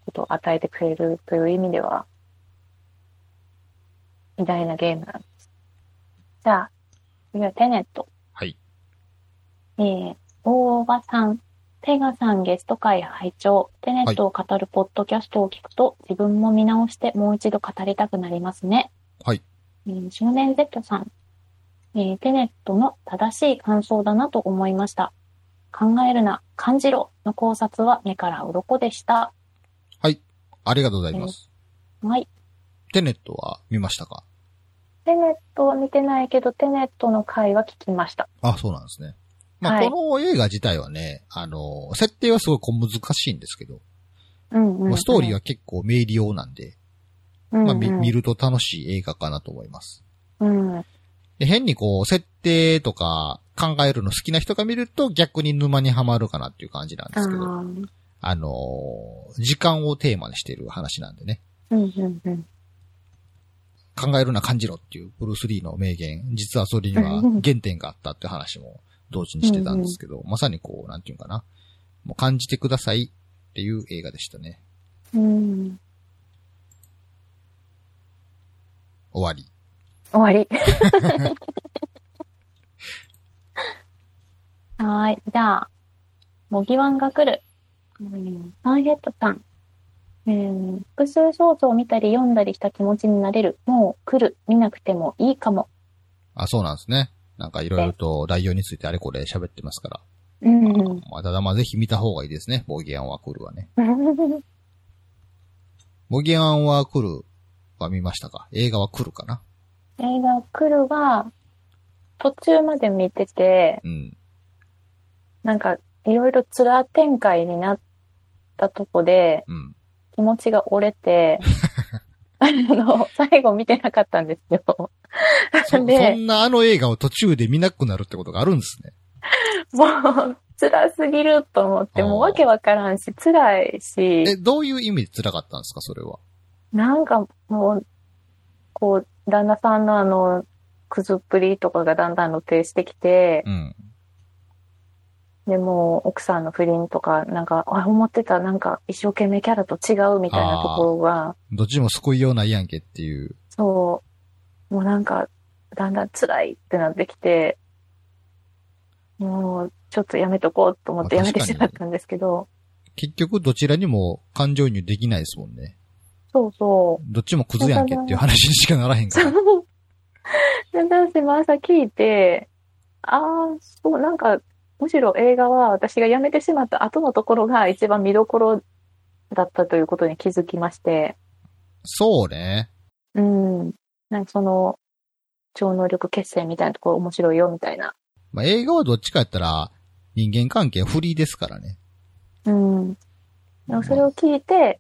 B: ことを与えてくれるという意味では、偉大なゲームなんです。じゃあ、次はテネット。
A: はい。
B: えー、大場さん、ペガさんゲスト会拝聴テネットを語るポッドキャストを聞くと、自分も見直してもう一度語りたくなりますね。
A: はい。
B: えー少年 Z さん、えーテネットの正しい感想だなと思いました。考えるな、感じろの考察は目から鱗でした。
A: ありがとうございます。
B: はい。
A: テネットは見ましたか？
B: テネットは見てないけど、テネットの回は聞きました。
A: あ、そうなんですね。まあ、
B: はい
A: この映画自体はね、あの、設定はすごい小難しいんですけど、
B: うんうん、うん。
A: まあストーリーは結構明瞭用なんで、
B: うんうん、
A: まあ、み見ると楽しい映画かなと思います。
B: うん。
A: で、変にこう、設定とか考えるの好きな人が見ると逆に沼にはまるかなっていう感じなんですけど、
B: あー
A: あのー時間をテーマにしている話なんでね、
B: うんうんうん。
A: 考えるな感じろっていうブルース・リーの名言、実はそれには原点があったって話も同時にしてたんですけど、まさにこう、なんていうかな、もう感じてくださいっていう映画でしたね。
B: うん。
A: 終わり。
B: 終わり。はーい。じゃあ、模擬ワンが来る。うん、サンヘッドさん。うん、複数少女を見たり読んだりした気持ちになれる。もう来る。見なくてもいいかも。
A: あ、そうなんですね。なんかいろいろと内容についてあれこれ喋ってますから。
B: うんうん。
A: まあ、ただまあぜひ見た方がいいですね。ボギアンは来るはね。ボギアンは来るは見ましたか？映画は来るかな？
B: 映画来るは、途中まで見てて、
A: うん。
B: なんか、いろいろ辛展開になったとこで、
A: うん。
B: 気持ちが折れて、あの、最後見てなかったんですよ。
A: そ、そ
B: で、
A: んなあの映画を途中で見なくなるってことがあるんですね。
B: もう、辛すぎると思って、もうわけわからんし、辛いし、
A: え、どういう意味で辛かったんですかそれは？
B: なんかもう、こう、旦那さんのあの、くずっぷりとかがだんだん露呈してきて、
A: うん。
B: でもう奥さんの不倫とか、なんか、あ、思ってた、なんか一生懸命キャラと違うみたいなところが、
A: どっちも救いようないやんけっていう。
B: そう、もうなんか、だんだん辛いってなってきて、もう、ちょっとやめとこうと思ってやめてしまったんですけど、
A: 結局どちらにも感情移入できないですもんね。
B: そうそう。
A: どっちもクズやんけっていう話にしかならへんから。
B: そう。で、私も朝聞いて、ああ、そう、なんか、むしろ映画は私が辞めてしまった後のところが一番見どころだったということに気づきまして、
A: そうね。
B: うん。なんかその、超能力決戦みたいなところ面白いよみたいな。
A: まあ、映画はどっちかやったら人間関係はフリーですからね。
B: うん。それを聞いて、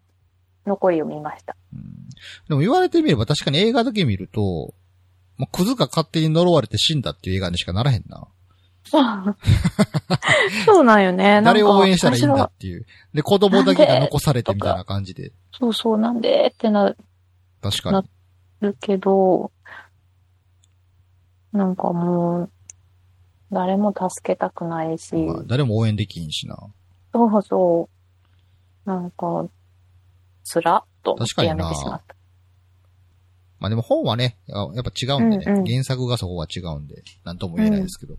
B: 残りを見ました。
A: うんでも言われてみれば確かに映画だけ見ると、まあ、クズが勝手に呪われて死んだっていう映画にしかならへんな。
B: そう。そうなんよね。
A: 誰を応援したらいいんだっていう。で、子供だけが残されてみたいな感じで。
B: そうそう、なんでってな
A: 確か
B: な
A: に。
B: るけど、なんかもう、誰も助けたくないし、
A: まあ、誰も応援できんしな。
B: そうそう、なんか、つらっと思ってやめてしまった。
A: まあでも本はね、ややっぱ違うんでね、
B: うんうん
A: 原作がそこは違うんで、なんとも言えないですけど。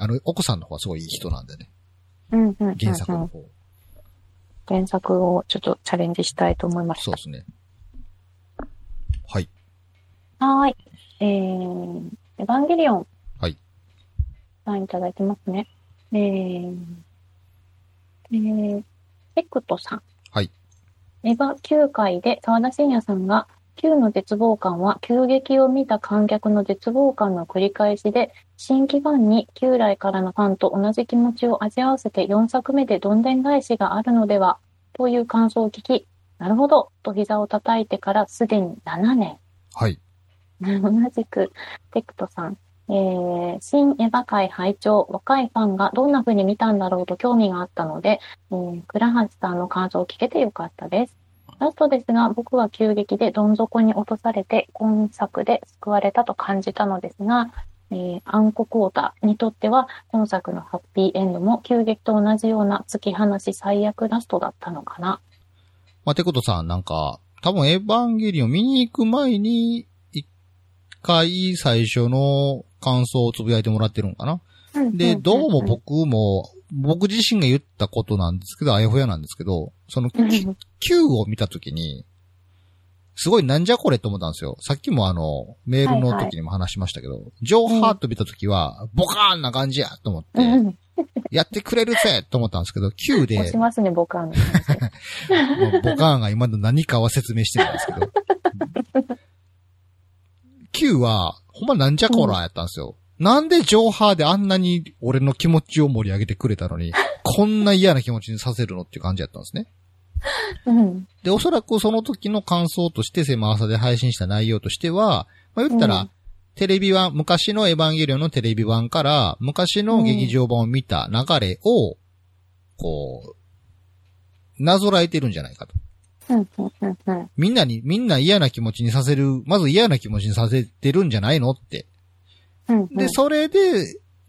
A: あの、奥さんの方はすごいいい人なんでね、
B: うんうんうんうん
A: 原作の方。
B: 原作をちょっとチャレンジしたいと思いました
A: そうで。すね。はい。
B: はーい。えー、エヴァンゲリオン。
A: はい。
B: さんいただいてますね。えー、えー、エクトさん。
A: はい。
B: エヴァ9回で沢田信也さんが Q の絶望感は急激を見た観客の絶望感の繰り返しで、新規ファンに旧来からのファンと同じ気持ちを味わわせて4作目でどんでん返しがあるのでは、という感想を聞き、なるほど、と膝を叩いてからすでに7年。
A: はい。
B: 同じく、テクトさん。えー、新エヴァ界拝聴若いファンがどんな風に見たんだろうと興味があったので、えー、倉橋さんの感想を聞けてよかったです。ラストですが、僕は急激でどん底に落とされて、今作で救われたと感じたのですが、えー、暗黒オータにとっては、今作のハッピーエンドも急激と同じような突き放し最悪ラストだったのかな。
A: まあ、てことさん、なんか、多分エヴァンゲリオン見に行く前に、一回最初の感想をつぶやいてもらってるんかな。で、どうも僕も、僕自身が言ったことなんですけど、あやふやなんですけど、その、Q を見たときに、すごいなんじゃこれと思ったんですよ。さっきもあの、メールの時にも話しましたけど、ジョーハート見たときは、ボカーンな感じやと思って、やってくれるぜと思ったんですけど、Q で、
B: 押しますね、ボカーン。
A: ボカーンが今の何かは説明してるんですけど、Q は、ほんまなんじゃこらやったんですよ。なんでジョーハーであんなに俺の気持ちを盛り上げてくれたのに、こんな嫌な気持ちにさせるのっていう感じやったんですね。
B: うん。
A: で、おそらくその時の感想として、狭朝で配信した内容としては、まあ、言ったら、
B: うん
A: テレビ版、昔のエヴァンゲリオンのテレビ版から、昔の劇場版を見た流れを、こう、なぞらえてるんじゃないかと。
B: うん、うん、うん、うん。
A: みんなに、みんな嫌な気持ちにさせる、まず嫌な気持ちにさせてるんじゃないのって。
B: うん。
A: で、それで、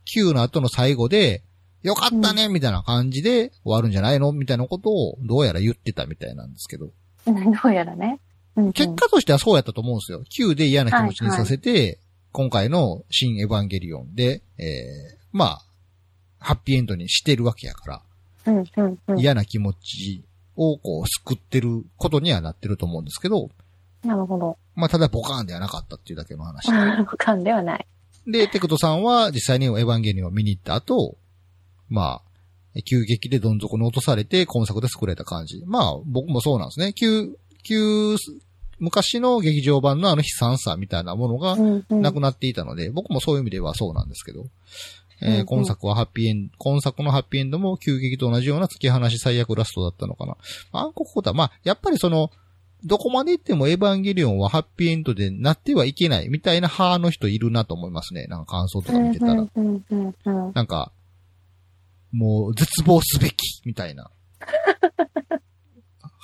A: Q の後の最後で、よかったねみたいな感じで終わるんじゃないの？みたいなことを、どうやら言ってたみたいなんですけど。
B: うんどうやらね。うんうん
A: 結果としてはそうやったと思うんですよ。Q で嫌な気持ちにさせて、今回の新エヴァンゲリオンで、えー、まあ、ハッピーエンドにしてるわけやから、
B: うん、うん、うん。
A: 嫌な気持ちをこう救ってることにはなってると思うんですけど、
B: なるほど。
A: まあただボカーンではなかったっていうだけの話で。
B: ボカーンではない。
A: で、テクトさんは実際にエヴァンゲリオンを見に行った後、まあ、急激でどん底に落とされて今作で作れた感じ。まあ、僕もそうなんですね。急、急、昔の劇場版のあの悲惨さみたいなものが
B: うん、うん。
A: なくなっていたので、僕もそういう意味ではそうなんですけど、えー今作はハッピーエンド、今作のハッピーエンドも急激と同じような突き放し最悪ラストだったのかな。暗黒コータ、まあ、やっぱりその、どこまで行ってもエヴァンゲリオンはハッピーエンドでなってはいけないみたいな派の人いるなと思いますね。なんか感想とか見てたら。
B: うん、うん、うん、うん。
A: なんか、もう絶望すべきみたいな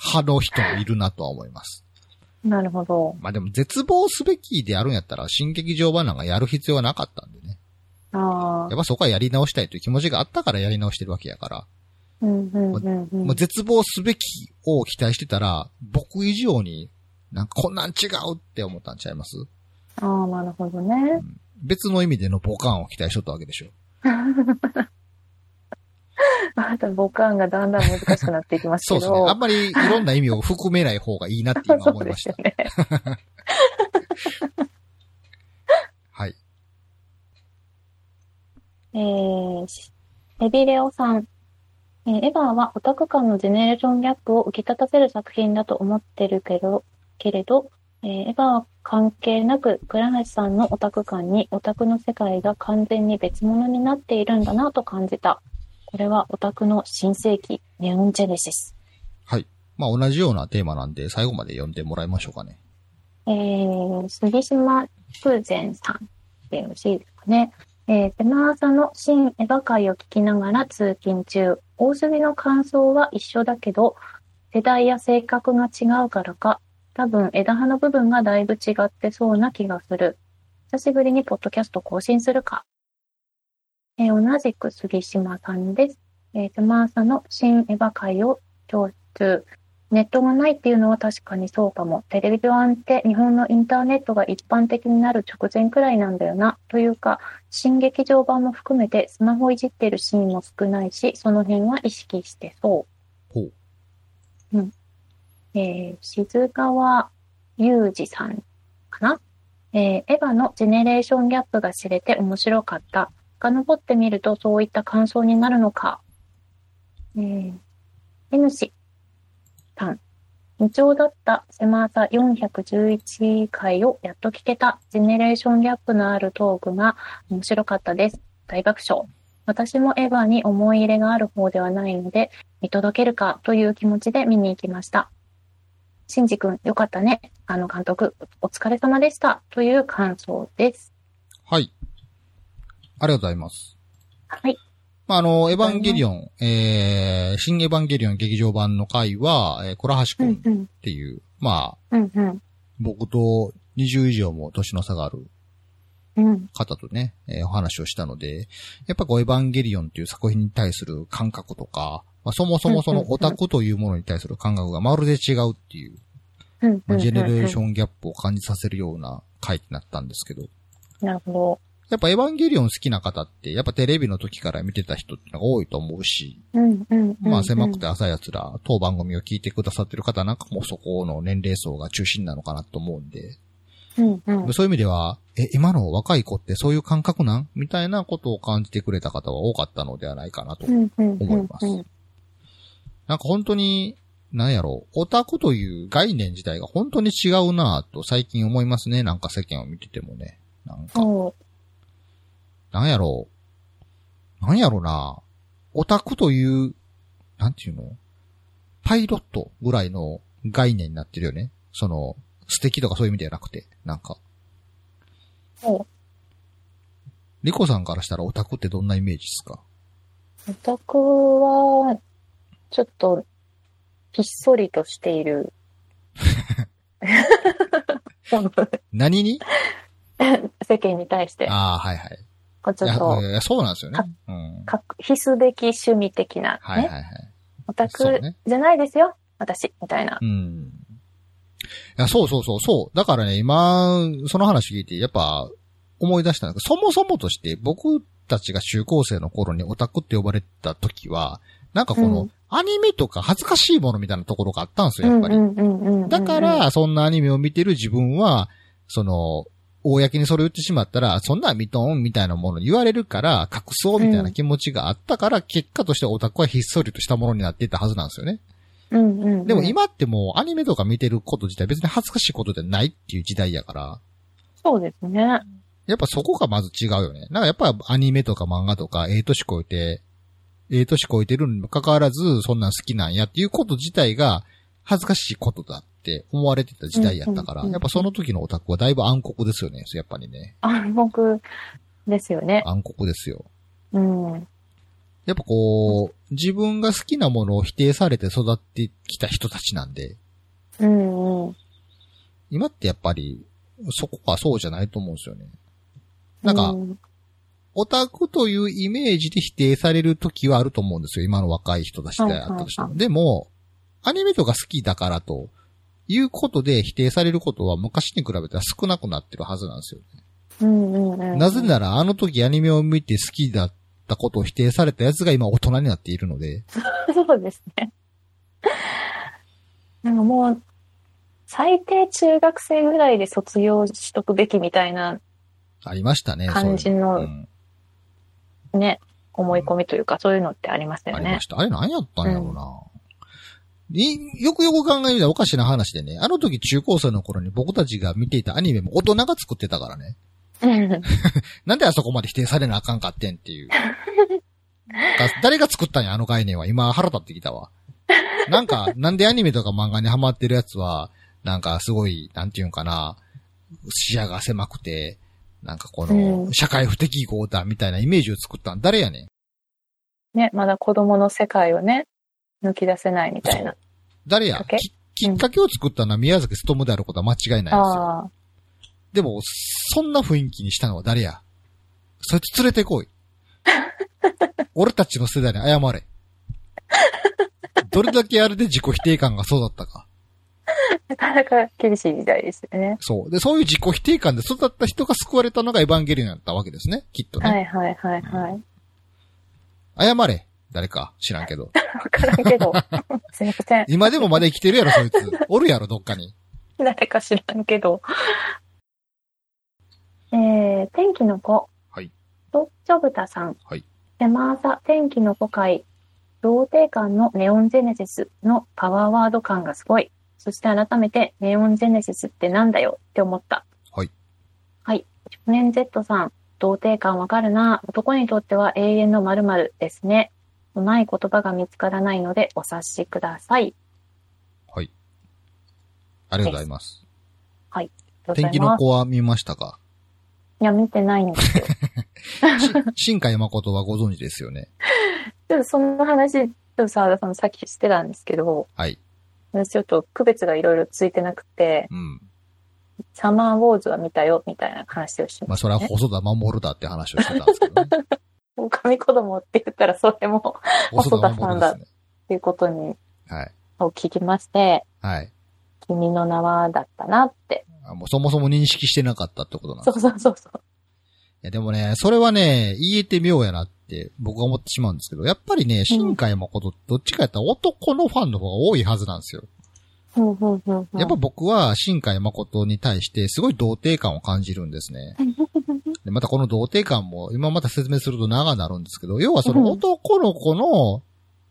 A: 派の人もいるなとは思います。
B: なるほど。
A: まあでも絶望すべきであるんやったら新劇場版なんかやる必要はなかったんでね。
B: ああ
A: やっ。ぱそこはやり直したいという気持ちがあったからやり直してるわけやから。
B: うん、うん、うん、うん
A: もう。絶望すべきを期待してたら、僕以上になんかこんなん違うって思ったんちゃいます？
B: ああ、なるほどね。
A: 別の意味でのボカンを期待しとったわけでしょ。
B: またボカーンがだんだん難しくなっていきますけど。
A: そうですね。あんまりいろんな意味を含めない方がいいなって今思いました。
B: そうですよね。
A: はい。
B: えー、しエビレオさん。えーエヴァはオタク間のジェネレーションギャップを浮き立たせる作品だと思ってるけど、けれど、えーエヴァは関係なく、倉橋さんのオタク間にオタクの世界が完全に別物になっているんだなと感じた。これはオタクの新世紀、ニューンジェネシス。
A: はい。まあ同じようなテーマなんで最後まで読んでもらいましょうかね。
B: えー、杉島空前さんでよろしいですかね。えー、手間朝の新エヴァ会を聞きながら通勤中、大杉の感想は一緒だけど、世代や性格が違うからか、多分枝葉の部分がだいぶ違ってそうな気がする。久しぶりにポッドキャスト更新するか。えー同じく杉島さんです。えー、手間朝の新エヴァ会を聴取。ネットがないっていうのは確かにそうかも。テレビ版って日本のインターネットが一般的になる直前くらいなんだよな。というか、新劇場版も含めてスマホいじってるシーンも少ないし、その辺は意識してそ
A: ほう。
B: う。うん。えー、静川裕二さんかな？えー、エヴァのジェネレーションギャップが知れて面白かった。遡ってみるとそういった感想になるのか。えー、N 氏さん。未調だった狭朝411回をやっと聞けたジェネレーションギャップのあるトークが面白かったです。大爆笑。私もエヴァに思い入れがある方ではないので、見届けるかという気持ちで見に行きました。シンジ君、よかったね。あの監督、お疲れ様でした。という感想です。
A: はい。ありがとうございます。
B: はい。
A: まあ、あの、エヴァンゲリオン、えー、新エヴァンゲリオン劇場版の回は、えー、倉橋く
B: うんんうん。
A: っていう、まあ、
B: うんうん。
A: 僕と20以上も年の差がある
B: うん。
A: 方とね、えーお話をしたので、やっぱこう、エヴァンゲリオンっていう作品に対する感覚とか、まあ、そもそもそのオタクというものに対する感覚がまるで違うっていう、ジェネレーショ
B: ン。
A: ンギャップを感じさせるような回になったんですけど、
B: なるほ
A: やっぱエヴァンゲリオン好きな方って、やっぱテレビの時から見てた人ってのが多いと思うし。まあ狭くて浅い奴ら、当番組を聞いてくださってる方なんかもそこの年齢層が中心なのかなと思うんで、
B: うんうん。
A: そういう意味では、え、今の若い子ってそういう感覚なんみたいなことを感じてくれた方は多かったのではないかなと。思います
B: うん
A: なんか本当に、なんやろう、オタクという概念自体が本当に違うなぁと最近思いますね。なんか世間を見ててもね。なんか。なんやろう。なんやろなオタクという、なんていうの？パイロットぐらいの概念になってるよね。その、素敵とかそういう意味ではなくて、なんか。
B: そう。
A: リコさんからしたらオタクってどんなイメージですか？
B: オタクは、ちょっと、ひっそりとしている。
A: 何に？
B: 世間に対して、
A: ああ、はいはい。
B: こうちょっと
A: そうなんですよね。うん。
B: か必須べき趣味的な、ね
A: はいはいはい。
B: オタクじゃないですよ、私、みたいな。
A: うん。いや、そうそうそう、そう。だからね、今、その話聞いて、やっぱ、思い出したんですけど、そもそもとして、僕たちが中高生の頃にオタクって呼ばれた時は、なんかこの、
B: うん
A: アニメとか恥ずかしいものみたいなところがあったんですよ、やっぱり。だか、ら、そんなアニメを見てる自分は、その、公にそれを言ってしまったら、そんなん見とんみたいなもの言われるから、隠そうみたいな気持ちがあったから、結果としてオタクはひっそりとしたものになっていたはずなんですよね。
B: うんうんうん、
A: でも、今ってもうアニメとか見てること自体別に恥ずかしいことじゃないっていう時代やから、
B: そうですね。
A: やっぱそこがまず違うよね。なんかやっぱアニメとか漫画とか、ええ年超えて、ええ年超えてるにもかかわらず、そんなん好きなんやっていうこと自体が恥ずかしいことだって思われてた時代やったから、やっぱその時のオタクはだいぶ暗黒ですよね。やっぱりね。
B: 暗黒ですよね。
A: 暗黒ですよ。
B: うん。
A: やっぱこう、自分が好きなものを否定されて育ってきた人たちなんで、
B: うんうん。
A: 今ってやっぱり、そこはそうじゃないと思うんですよね。なんか、
B: うん
A: オタクというイメージで否定される時はあると思うんですよ。今の若い人たちであったとしても。
B: はいはいは
A: でも、アニメとか好きだからということで否定されることは昔に比べたら少なくなってるはずなんですよ。
B: うんうんうん。
A: なぜならあの時アニメを見て好きだったことを否定されたやつが今大人になっているので、
B: そうですね。なんかもう、最低中学生ぐらいで卒業しとくべきみたいな
A: ありましたね。
B: 感じのね、思い込みというか、そういうのってありますよね
A: ありま。した。あれ何やったんやろうな。いよくよく考えたらおかしな話でね、あの時中高生の頃に僕たちが見ていたアニメも大人が作ってたからね。
B: う ん
A: なんであそこまで否定されなあかんかってんっていう。誰が作ったんや、あの概念は。今腹立ってきたわ。なんか、なんでアニメとか漫画にハマってるやつは、なんかすごい、なんていうんかな、視野が狭くて、なんかこ
B: う
A: の、
B: ん
A: 社会不適合だみたいなイメージを作ったん誰やねん。
B: ね、まだ子供の世界をね、抜き出せないみたいな。
A: 誰や？
B: きっかけ？
A: ききっかけを作ったのは宮崎努であることは間違いないですよ。でも、そんな雰囲気にしたのは誰や？そいつ連れてこい。俺たちの世代に謝れ。どれだけあれで自己否定感がそうだったか。
B: なかなか厳しい時代ですよね。
A: そう。で、そういう自己否定感で育った人が救われたのがエヴァンゲリオンだったわけですね。きっとね。
B: はいはいはいはい。
A: 謝れ。誰か知らんけど。
B: わからんけど。すいません。
A: 今でもまだ生きてるやろ、そいつ。おるやろ、どっかに。
B: 誰か知らんけど。えー、天気の子。
A: はい。
B: と、ちょぶたさん。
A: はい。
B: 山朝天気の子会。童貞感のネオンジェネシスのパワーワード感がすごい。そして改めて、ネオンジェネシスってなんだよって思った。
A: はい。
B: はい。少年 Z さん、童貞感わかるな。男にとっては永遠の〇〇ですね。うまい言葉が見つからないのでお察しください。
A: はい。ありがとうございます。
B: ありがとうござい
A: 天気
B: ます
A: の子は見ましたか？
B: いや、見てないんですよ。
A: し新海誠はご存知ですよね。
B: ちょっとその話、ちょっと沢田さんもさっきしてたんですけど、
A: はい。
B: 私ちょっと区別がいろいろついてなくて、
A: うん。
B: サマーウォーズは見たよ、みたいな話をし
A: まあ、
B: ました、ね。
A: それは細田守だって話をしてたんですけどね。
B: 神子供って言ったらそれも
A: 細田守ですね。
B: っていうことに、
A: はい。
B: を聞きまして、
A: はい。
B: 君の名はだったなって。
A: あもうそもそも認識してなかったってことなんです
B: そうそうそうそう。
A: いや、でもね、それはね、言えて妙やなって僕は思ってしまうんですけど、やっぱりね、新海誠どっちかやったら男のファンの方が多いはずなんですよ。やっぱ僕は新海誠に対してすごい童貞感を感じるんですね。でまたこの童貞感も今また説明すると長くなるんですけど、要はその男の子の、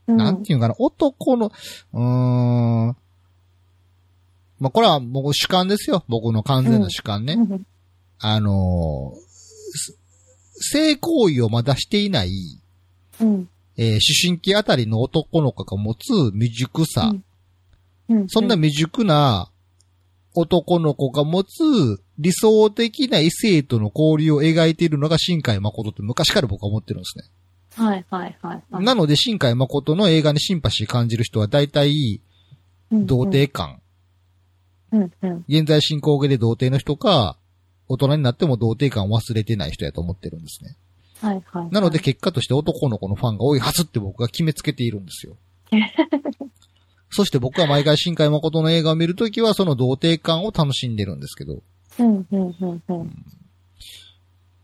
B: うん。
A: なんていうかな、男の、うーん、まあ、これはもう主観ですよ。僕の完全な主観ね。
B: うん。
A: あのーす性行為をまだしていない、
B: うん。
A: えー思春期あたりの男の子が持つ未熟さ、
B: うんうん
A: そんな未熟な男の子が持つ理想的な異性との交流を描いているのが新海誠って昔から僕は思ってるんですね。
B: はいはいはいはい。
A: なので新海誠の映画にシンパシー感じる人は大体童貞感、
B: うんうん。
A: 現在進行形で童貞の人か、大人になっても童貞感を忘れてない人やと思ってるんですね。
B: はいはいはい。
A: なので結果として男の子のファンが多いはずって僕が決めつけているんですよ。そして僕は毎回新海誠の映画を見るときはその童貞感を楽しんでるんですけど、
B: うんうんうんうん。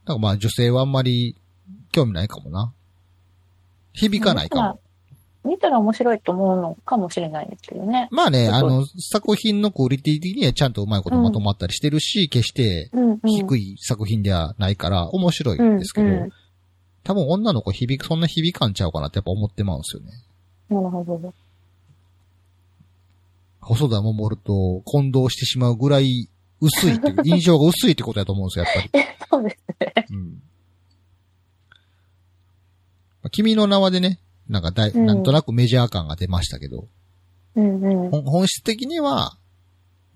A: なんかまあ女性はあんまり興味ないかもな。響かないかも。
B: 見たら面白いと思うのかもしれないですけどね。
A: まあね、あの、作品のクオリティ的にはちゃんとうまいことまとまったりしてるし、決して
B: うんうん。
A: 低い作品ではないから面白いんですけど、
B: うんうん
A: 多分女の子響く、そんな響かんちゃうかなってやっぱ思ってまうんですよね。
B: なるほど。
A: 細田守と混同してしまうぐらい薄いっていう、印象が薄いってことだと思うんですよ、やっぱり。
B: そうですね。
A: うん。君の名はでね、なんかだい、
B: うん
A: なんとなくメジャー感が出ましたけど、
B: うんうん。
A: 本質的には、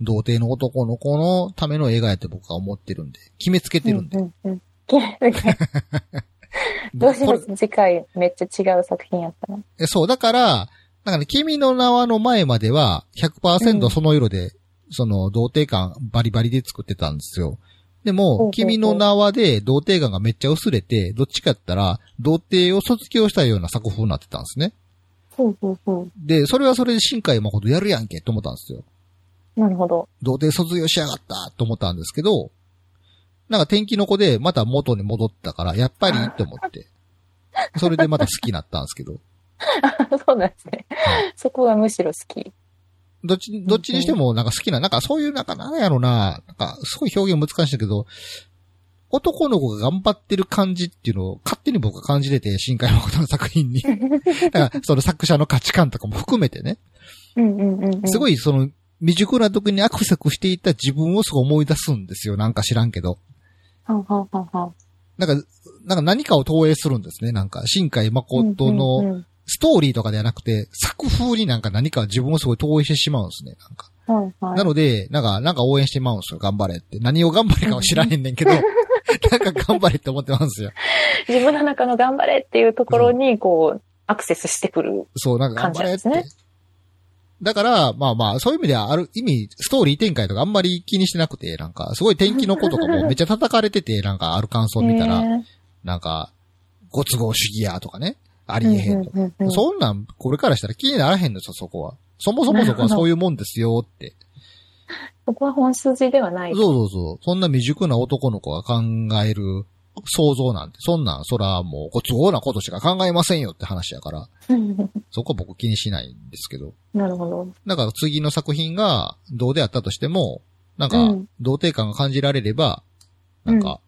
A: 童貞の男の子のための映画やって僕は思ってるんで、決めつけてるんで。
B: うんうんうん。どうします次回めっちゃ違う作品やったの
A: えそう、だから、なんかね、君の名はの前までは100%その色で、その童貞感バリバリで作ってたんですよ。でも君の名はで童貞感がめっちゃ薄れて、どっちかやったら、童貞を卒業したような作風になってたんですね。
B: ほうほうほ
A: で、それはそれで新海誠やるやんけと思ったんですよ。
B: う。なるほど。
A: 童貞卒業しやがったと思ったんですけど、なんか天気の子でまた元に戻ったから、やっぱりって思って。それでまた好きになったんですけど。
B: そうなんですね
A: は。
B: そこがむしろ好き。
A: どっち、どっちにしてもなんか好きな、なんかそういうなんかなんやろな、なんかすごい表現難しいんだけど、男の子が頑張ってる感じっていうのを勝手に僕は感じてて、新海誠の作品に。だから、その作者の価値観とかも含めてね。
B: うんうんうんうん。
A: すご
B: い。
A: いその、未熟な時にアクセクしていた自分をすごい思い出すんですよ。なんか知らんけど。
B: はんはんは。
A: なんか、なんか何かを投影するんですね。なんか、新海誠の
B: うん
A: ストーリーとかではなくて、作風になんか何か自分をすごい投影してしまうんですね。なんか。
B: はいはい。
A: なので、なんか、なんか応援してまうんですよ。頑張れって。何を頑張れかは知らへんねんけど、なんか頑張れって思ってますよ。
B: 自分の中の頑張れっていうところに、こう、アクセスしてくる。
A: そう、なんか頑張れって。だから、まあまあ、そういう意味では、ある意味、ストーリー展開とかあんまり気にしてなくて、なんか、すごい天気の子とかも めっちゃ叩かれてて、なんかある感想を見たら、なんか、ご都合主義やとかね、ありえへんそんなん、これからしたら気にならへんのですよ、そこは。そもそもそこはそういうもんですよって。
B: そこは本筋ではない。
A: そうそうそう。そんな未熟な男の子が考える想像なんて、そんなん、そらもうご都合なことしか考えませんよって話やから、そこは僕気にしないんですけど。
B: なるほど。
A: だから次の作品がどうであったとしても、なんか
B: うん、
A: 童貞感が感じられれば、なんか、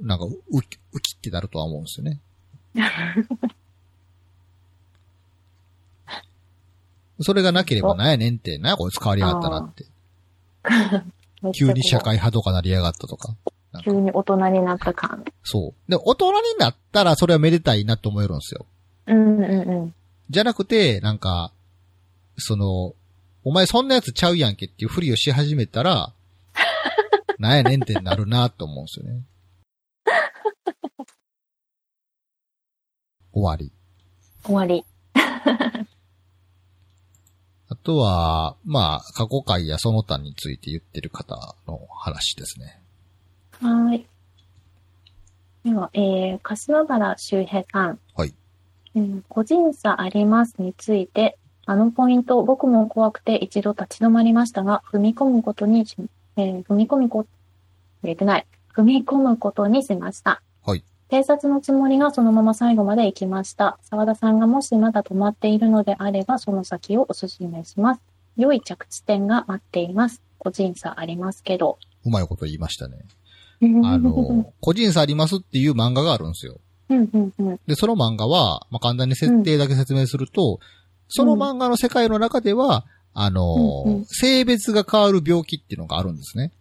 A: なんか、うき、うきってなるとは思うんですよね。それがなければなんやねんって、なんやこいつ変わりやがったなって。急に社会派とかなりやがったとか。か
B: 急に大人になった感。
A: そう。で、大人になったらそれはめでたいなと思えるんですよ。
B: うんうんうん。
A: じゃなくて、なんか、その、お前そんなやつちゃうやんけっていうふりをし始めたら、なんやねんってなるなと思うんですよね。終わり。
B: 終わり。
A: あとは、まあ、過去回やその他について言ってる方の話ですね。
B: はーい。では、えー、柏原周平さん。
A: はい。
B: うん、個人差ありますについて、あのポイント、僕も怖くて一度立ち止まりましたが、踏み込むことにし、えー踏み込みこ、入れてない。踏み込むことにしました。
A: はい。
B: 偵察のつもりがそのまま最後まで行きました。沢田さんがもしまだ止まっているのであれば、その先をお勧めします。良い着地点が待っています。個人差ありますけど。
A: うまいこと言いましたね。あの、個人差ありますっていう漫画があるんですよ。
B: うんうんうん。
A: で、その漫画は、まあ、簡単に設定だけ説明すると、その漫画の世界の中では、あの、
B: うんうん
A: 性別が変わる病気っていうのがあるんですね。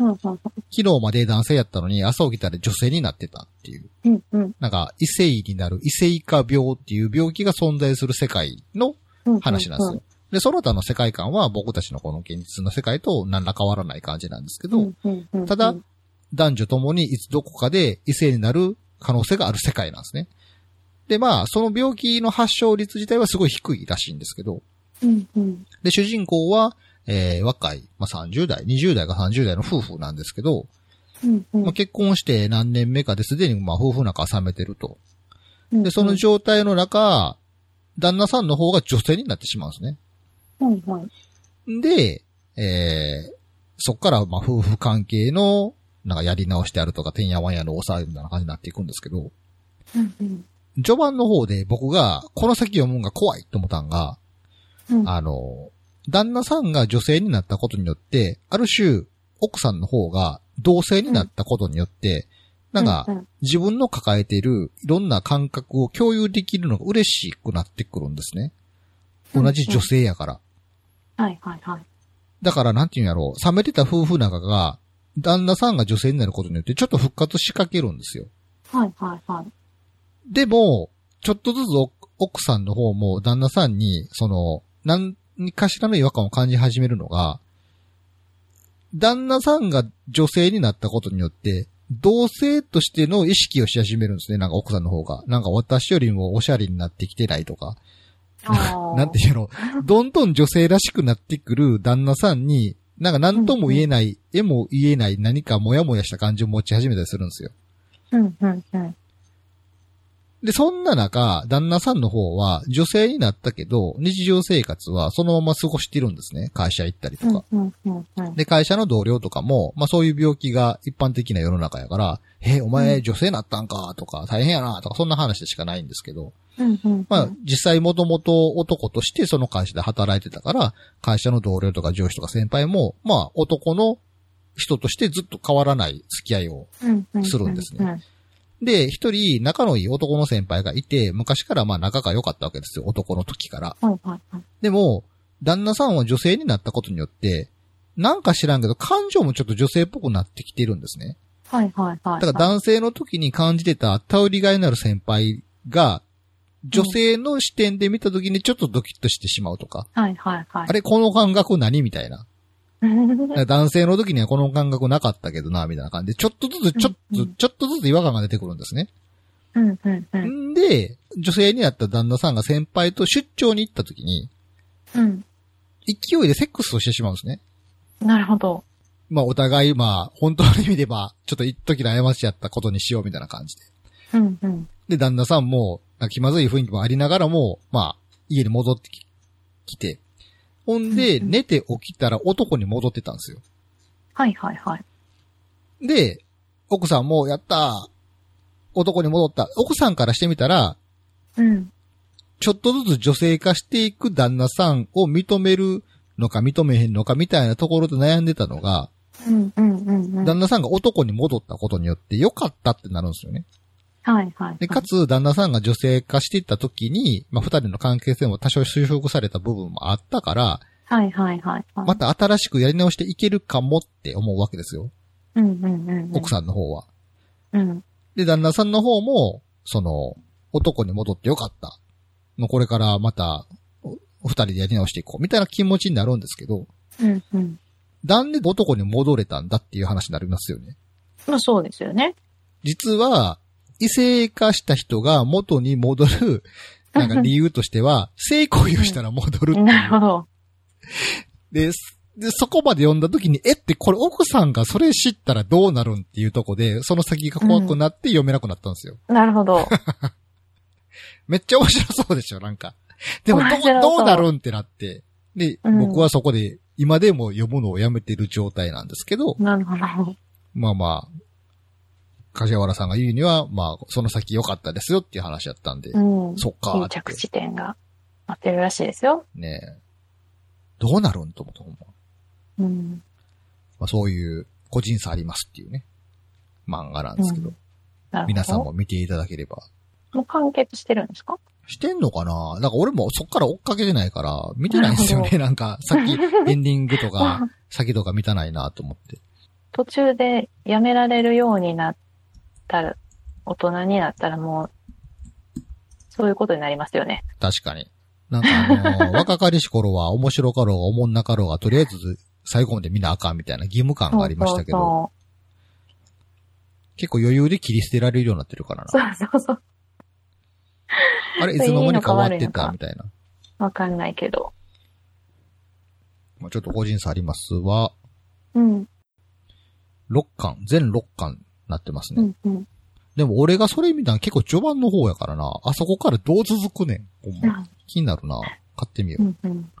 B: うんうん
A: 昨日まで男性やったのに朝起きたら女性になってたっていう。
B: うんうん
A: なんか、異性になる異性化病っていう病気が存在する世界の
B: うん。
A: 話なんですよ。で、その他の世界観は僕たちのこの現実の世界と何ら変わらない感じなんですけど。ただ男女ともにいつどこかで異性になる可能性がある世界なんですね。で、まあ、その病気の発症率自体はすごい低いらしいんですけど、
B: うんうん。
A: で、主人公は、えー、若い、まあ、30代、20代か30代の夫婦なんですけど、
B: うんうん
A: まあ、結婚して何年目かですでに、まあ、夫婦仲は冷めてると。
B: うん。
A: で、その状態の中、旦那さんの方が女性になってしまうんですね。
B: はいはい。
A: で、えー、そっから、まあ、夫婦関係の、なんかやり直してあるとか、てんやわんやのおさえみたいな感じになっていくんですけど、
B: うんうん。
A: 序盤の方で僕が、この先読むんが怖いと思ったんが、
B: うん
A: あの、旦那さんが女性になったことによって、ある種、奥さんの方が同性になったことによって、なんか
B: う、ん
A: 自分の抱えているいろんな感覚を共有できるのが嬉しくなってくるんですね。
B: うん
A: 同じ女性やから。
B: はいはいはい。
A: だから、なんていうんやろう、冷めてた夫婦仲が、旦那さんが女性になることによってちょっと復活しかけるんですよ。
B: はいはいはい。
A: でも、ちょっとずつお奥さんの方も旦那さんに、その、何かしらの違和感を感じ始めるのが、旦那さんが女性になったことによって、同性としての意識をし始めるんですね。なんか奥さんの方が。なんか私よりもおしゃれになってきてないとか。なんていうの、どんどん女性らしくなってくる旦那さんに、なんか何とも言えない、絵も言えない何かモヤモヤした感じを持ち始めたりするんですよ。
B: うんうんうん。
A: で、そんな中、旦那さんの方は女性になったけど、日常生活はそのまま過ごしてるんですね。会社行ったりとか。
B: うんうんうん。
A: で、会社の同僚とかも、まあそういう病気が一般的な世の中やから、え、お前女性なったんか？とか、大変やなとか、そんな話でしかないんですけど、
B: うんうん。
A: まあ実際もともと男としてその会社で働いてたから、会社の同僚とか上司とか先輩も、まあ男の人としてずっと変わらない付き合いを
B: うんうん
A: するんですね
B: うん
A: で、一人仲のいい男の先輩がいて、昔からまあ仲が良かったわけですよ、男の時から。
B: はいはいはい。
A: でも、旦那さんは女性になったことによって、なんか知らんけど、感情もちょっと女性っぽくなってきてるんですね。
B: はいはいはい。
A: だから男性の時に感じてた頼りがいのある先輩が、女性の視点で見た時にちょっとドキッとしてしまうとか、
B: はいはいはい。
A: あれこの感覚何みたいな。男性の時にはこの感覚なかったけどな、みたいな感じで、ちょっとずつ、ちょっと、ちょっとずつ違和感が出てくるんですね。
B: うんうんうん。
A: んで、女性になった旦那さんが先輩と出張に行った時に、
B: うん。
A: 勢いでセックスをしてしまうんですね。
B: なるほど。
A: まあお互い、まあ、本当の意味では、ちょっと一時の過ちやったことにしようみたいな感じで。
B: うんうん。
A: で、旦那さんも、気まずい雰囲気もありながらも、まあ、家に戻ってききて、ほんで、寝て起きたら男に戻ってたんですよ。
B: はいはいはい。
A: で、奥さんも、やったー男に戻った。奥さんからしてみたら、
B: うん。
A: ちょっとずつ女性化していく旦那さんを認めるのか認めへんのかみたいなところで悩んでたのが、
B: うんうんうんうん。
A: 旦那さんが男に戻ったことによって良かったってなるんですよね。
B: はいはい。
A: で、かつ、旦那さんが女性化していった時に、まあ、二人の関係性も多少修復された部分もあったから、
B: はいはいはい。はい
A: また新しくやり直していけるかもって思うわけですよ。
B: うんうんうんうん。
A: 奥さんの方は。
B: うん。
A: で、旦那さんの方も、その、男に戻ってよかった。もうこれからまた、二人でやり直していこう。みたいな気持ちになるんですけど、
B: うんうん。
A: なんで男に戻れたんだっていう話になりますよね。
B: まあそうですよね。
A: 実は、異性化した人が元に戻る、なんか理由としては、性行為をしたら戻るう。
B: なるほど。
A: で、すで、そこまで読んだ時に、えってこれ奥さんがそれ知ったらどうなるんっていうとこで、その先が怖くなって読めなくなったんですよ。
B: なるほど。
A: めっちゃ面白そうでしょ、なんか。でもどどうなるんってなって。で、
B: うん
A: 僕はそこで、今でも読むのをやめてる状態なんですけど、
B: なるほど。
A: まあまあ、梶原さんが言うには、まあ、その先良かったですよっていう話やったんで、
B: うん。
A: そっか
B: いい着地点が待ってるらしいですよ。
A: ねえどうなるんと思った。
B: うん。
A: まあ、そういう個人差ありますっていうね、漫画なんですけど、
B: うんど。
A: 皆さんも見ていただければ。
B: もう完結してるんですか？
A: してんのかな？なんか俺もそっから追っかけてないから、見てないんですよ
B: な
A: ね。なんか、さっきエンディングとか、先とか見たないなと思って。
B: 途中でやめられるようになったら、大人になったらもう、そういうことになりますよね。
A: 確かに。なんかあのー若かりし頃は面白かろうが思んなかろうが、とりあえず最後まで見なあかんみたいな義務感がありましたけど、
B: そ
A: 結構余裕で切り捨てられるようになってるから
B: うそう
A: な。
B: そうそうそう。
A: あれ、いつの間にか終わってた？みたいな。
B: わかんないけど。
A: まあ、ちょっと個人差ありますは、
B: うん。
A: 6巻、全6巻なってますね。
B: うんうん。
A: でも俺がそれ見たの結構序盤の方やからな。あそこからどう続くねん。ほんま。気になるな。買ってみよう。
B: うんうん。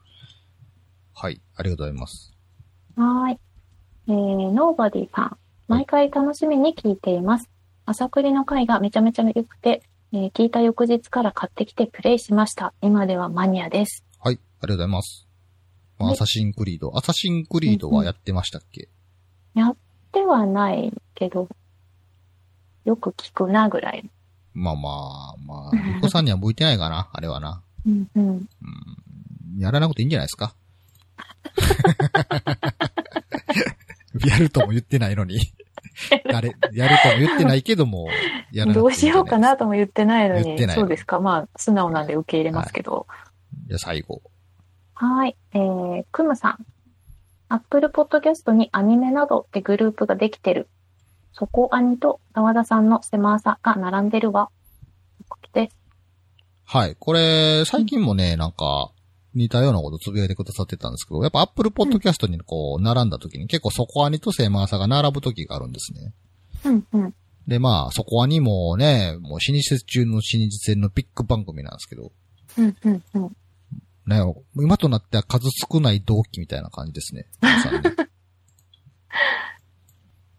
A: はい。ありがとうございます。
B: はーい。えー、ノーバディさん。毎回楽しみに聞いています。朝栗の回がめちゃめちゃ良くて、えー聞いた翌日から買ってきてプレイしました。今ではマニアです。
A: はい。ありがとうございます。まあ
B: はい
A: アサシンクリード。アサシンクリードはやってましたっけ、
B: ではないけど、よく聞くなぐらい。
A: まあまあ、まあ、リコさんには向いてないかな。あれはな。
B: うんうん。
A: やらなくていいんじゃないですか？やるとも言ってないのに。誰、やるとも言ってないけども、や
B: どうしようかなとも言ってないのに
A: 言ってない、
B: そうですか。まあ、素直なんで受け入れますけど。
A: じゃあ最後。
B: はい。えー、クムさん。Apple Podcast にアニメなどってグループができてる。そこアニと沢田さんの狭さが並んでるわ。です。
A: はい。これ、最近もね、なんか、似たようなことつぶやいてくださってたんですけど、やっぱ Apple Podcast にこう、並んだ時に結構そこアニとセマーサが並ぶ時があるんですね。
B: うんうん。
A: で、まあ、そこアニもね、もう老舗中の老舗のビッグ番組なんですけど、
B: うんうんうん。
A: ね、今となっては数少ない同期みたいな感じですね。んね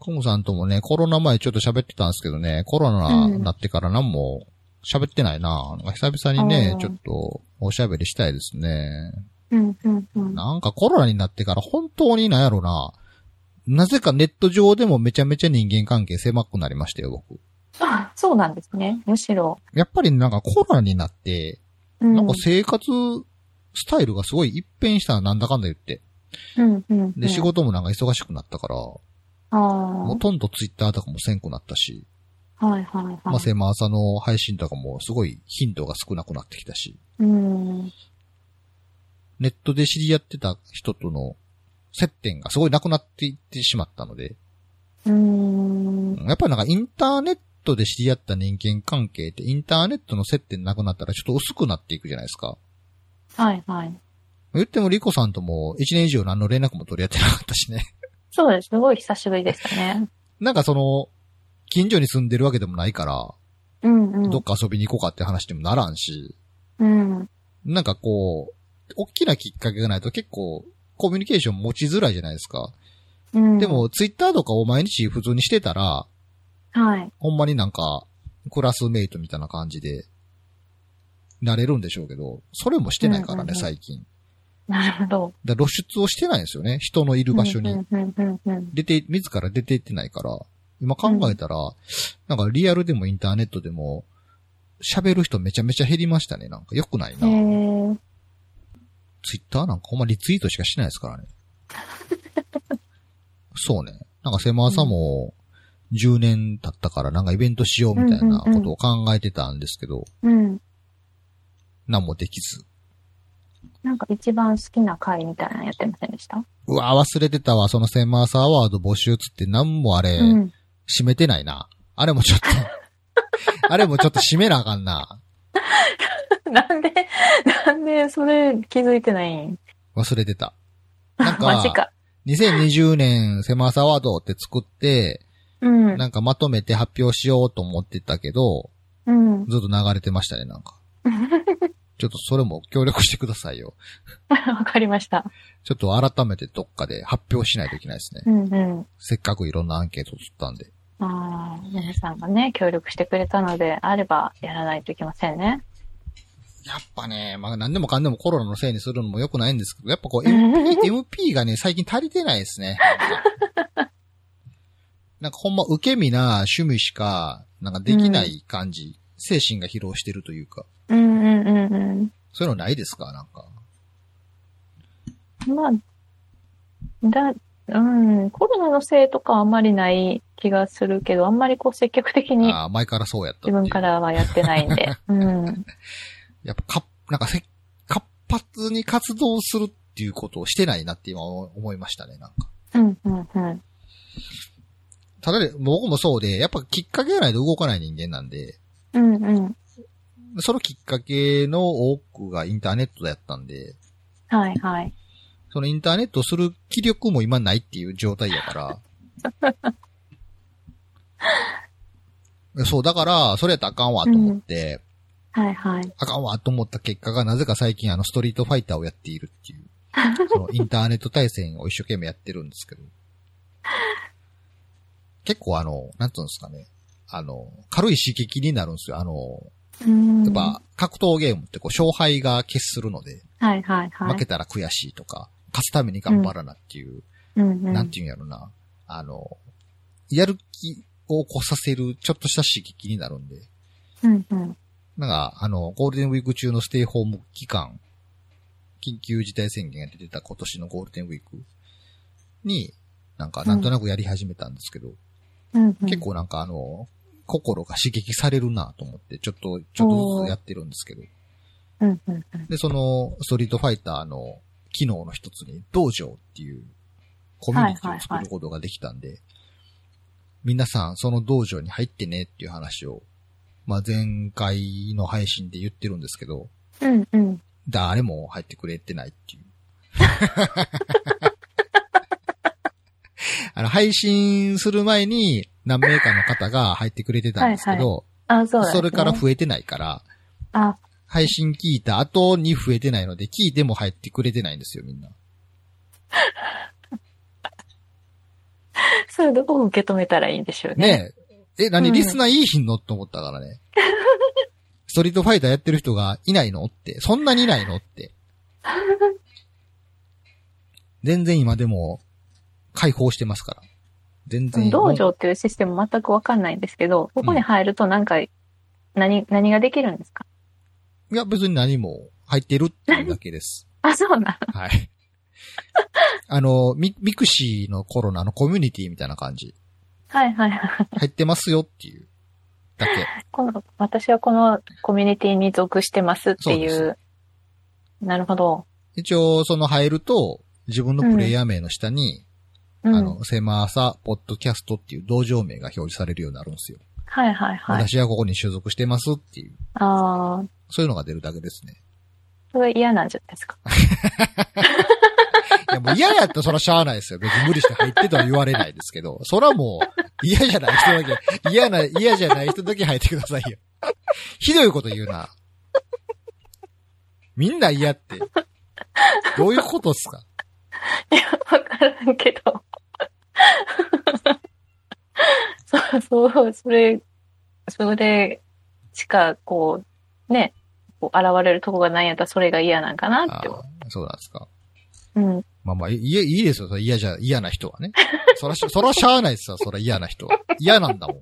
A: コムさんともね、コロナ前ちょっと喋ってたんですけどね、コロナになってから何も喋ってないな。なんか久々にねちょっとおしゃべりしたいですね。
B: うんうんうん。
A: なんかコロナになってから本当になんやろな。なぜかネット上でもめちゃめちゃ人間関係狭くなりましたよ、僕。
B: あ、そうなんですね。むしろ。
A: やっぱりなんかコロナになって、
B: うん。
A: なんか生活スタイルがすごい一変したななんだかんだ言って。
B: うんうんうん。
A: で、仕事もなんか忙しくなったから、
B: あ
A: ほとんどツイッターとかもせんくなったし、
B: あ。はいはいはい。
A: まあ、セマーサの配信とかもすごい頻度が少なくなってきたし、
B: うん。
A: ネットで知り合ってた人との接点がすごいなくなっていってしまったので、
B: うん。
A: やっぱりなんかインターネットで知り合った人間関係ってインターネットの接点なくなったらちょっと薄くなっていくじゃないですか。
B: はいはい。
A: 言ってもリコさんとも1年以上何の連絡も取り合ってなかったしね。
B: そうです。すごい久しぶりでしたね。
A: なんかその、近所に住んでるわけでもないから、
B: うんうん。
A: どっか遊びに行こうかって話にもならんし、
B: うん。
A: なんかこう、大きなきっかけがないと結構コミュニケーション持ちづらいじゃないですか。
B: うん。
A: で、も、ツイッターとかを毎日普通にしてたら、
B: はい。
A: ほんまになんか、クラスメイトみたいな感じで、なれるんでしょうけど、それもしてないからね、
B: うんうんうん
A: 最近。
B: なるほど。
A: だ露出をしてないんですよね。人のいる場所に。
B: うんうんうんうん。
A: 出て、自ら出ていってないから、今考えたら、なんかリアルでもインターネットでも、喋る人めちゃめちゃ減りましたね。なんか良くない
B: へ
A: な。
B: ー
A: ツイッターなんかほんまリツイートしかしないですからね。そうね。なんか狭さも10年経ったからなんかイベントしようみたいなことを考えてたんですけど、
B: うん。
A: 何もできず。
B: なんか一番好きな回みたいなのやってませんでした？
A: うわ忘れてたわ。そのセマーサアワード募集つって何もあれ、
B: うん。
A: 閉めてないな。あれもちょっと、あれもちょっと閉めなあかんな。
B: なんで、なんでそれ気づいてないん？
A: 忘れてた。なんか
B: マジか。
A: 2020年セマーサアワードって作って、
B: うん。
A: なんかまとめて発表しようと思ってたけど、
B: うん。
A: ずっと流れてましたね、なんか。ちょっとそれも協力してくださいよ。
B: わかりました。
A: ちょっと改めてどっかで発表しないといけないですね。
B: うんうん。
A: せっかくいろんなアンケートを取ったんで。
B: ああ、皆さんがね、協力してくれたのであればやらないといけませんね。
A: やっぱね、まあ何でもかんでもコロナのせいにするのも良くないんですけど、やっぱこう MP, MP がね、最近足りてないですね。なんかほんま受け身な趣味しか、なんかできない感じ、精神が疲労してるというか、
B: うんうんうんうん。
A: そういうのないですか？なんか。
B: まあ、だ、うん、コロナのせいとかはあんまりない気がするけど、あんまりこう積極的に
A: ああ、前からそうやった
B: 自分からはやってないんで。うん。
A: やっぱか、なんかせ、活発に活動するっていうことをしてないなって今思いましたね、なんか。
B: うんうんうん。
A: ただで、僕もそうで、やっぱきっかけがないと動かない人間なんで、
B: うんうん。
A: そのきっかけの多くがインターネットだったんで、
B: はいはい。
A: そのインターネットをする気力も今ないっていう状態やから。そう、だから、それやったらあかんわと思って、
B: はいはい。
A: あかんわと思った結果が、なぜか最近あのストリートファイターをやっているっていう、そのインターネット対戦を一生懸命やってるんですけど、結構あの、なんつうんですかね、あの、軽い刺激になるんですよ。あの、
B: うん。
A: やっぱ、格闘ゲームってこう、勝敗が決するので、
B: はいはいはい。
A: 負けたら悔しいとか、勝つために頑張らなっていう、
B: うんうん。
A: なんていうんやろな、あの、やる気を起こさせるちょっとした刺激になるんで、
B: うんうん。
A: なんか、あの、ゴールデンウィーク中のステイホーム期間、緊急事態宣言が出てた今年のゴールデンウィークに、なんか、なんとなくやり始めたんですけど、
B: うんうん。
A: 結構なんかあの、心が刺激されるなと思って、ちょっと、ちょっとずつやってるんですけど、
B: うんうんうん。
A: で、その、ストリートファイターの機能の一つに、道場っていうコミュニティを作ることができたんで、皆さん、その道場に入ってねっていう話を、まあ、前回の配信で言ってるんですけど、
B: うんうん。
A: 誰も入ってくれてないっていう。あの、配信する前に何名かの方が入ってくれてたんですけど、
B: あ、そうだ、ね。
A: それから増えてないから、
B: あ、
A: 配信聞いた後に増えてないので、聞いても入ってくれてないんですよ、みんな。
B: それどう受け止めたらいいんでしょうね。
A: ねえ。え、何、
B: うん
A: リスナーいいひんのと思ったからね。ストリートファイターやってる人がいないのって。そんなにいないのって。全然今でも、解放してますから。全然。
B: 道場っていうシステム全くわかんないんですけど、ここに入るとなんか、何、何ができるんですか？
A: いや、別に何も入ってるっていうだけです。
B: あ、そうなの？
A: はい。あの、ミ、 mixi の頃のあのコミュニティみたいな感じ。
B: はいはいはい。
A: 入ってますよっていう。だけ。
B: この、私はこのコミュニティに属してますってい
A: そう
B: う。なるほど。
A: 一応、その入ると、自分のプレイヤー名の下に、
B: うん。
A: あの、セマーサ、ポッドキャストっていう道場名が表示されるようになるんですよ。
B: はいはいはい。
A: 私はここに所属してますっていう、
B: ああ、
A: そういうのが出るだけですね。
B: それ嫌なんじゃないですか？
A: いや、もう嫌やったらそらしゃあないですよ。別に無理して入ってとは言われないですけど、そらもう、嫌じゃない人だけ、嫌な、嫌じゃない人だけ入ってくださいよ。ひどいこと言うな。みんな嫌って。どういうことっすか？
B: いや、わからんけど。そう、そう、それ、それしか、こう、ね、こう現れるとこがないんやったらそれが嫌なんかなって思
A: あーそうなんですか。
B: う。うん。
A: まあまあ、いい、いいですよ。それ嫌じゃ、嫌な人はね。そらし、そらしゃあないですよ。そら嫌な人は。嫌なんだもん。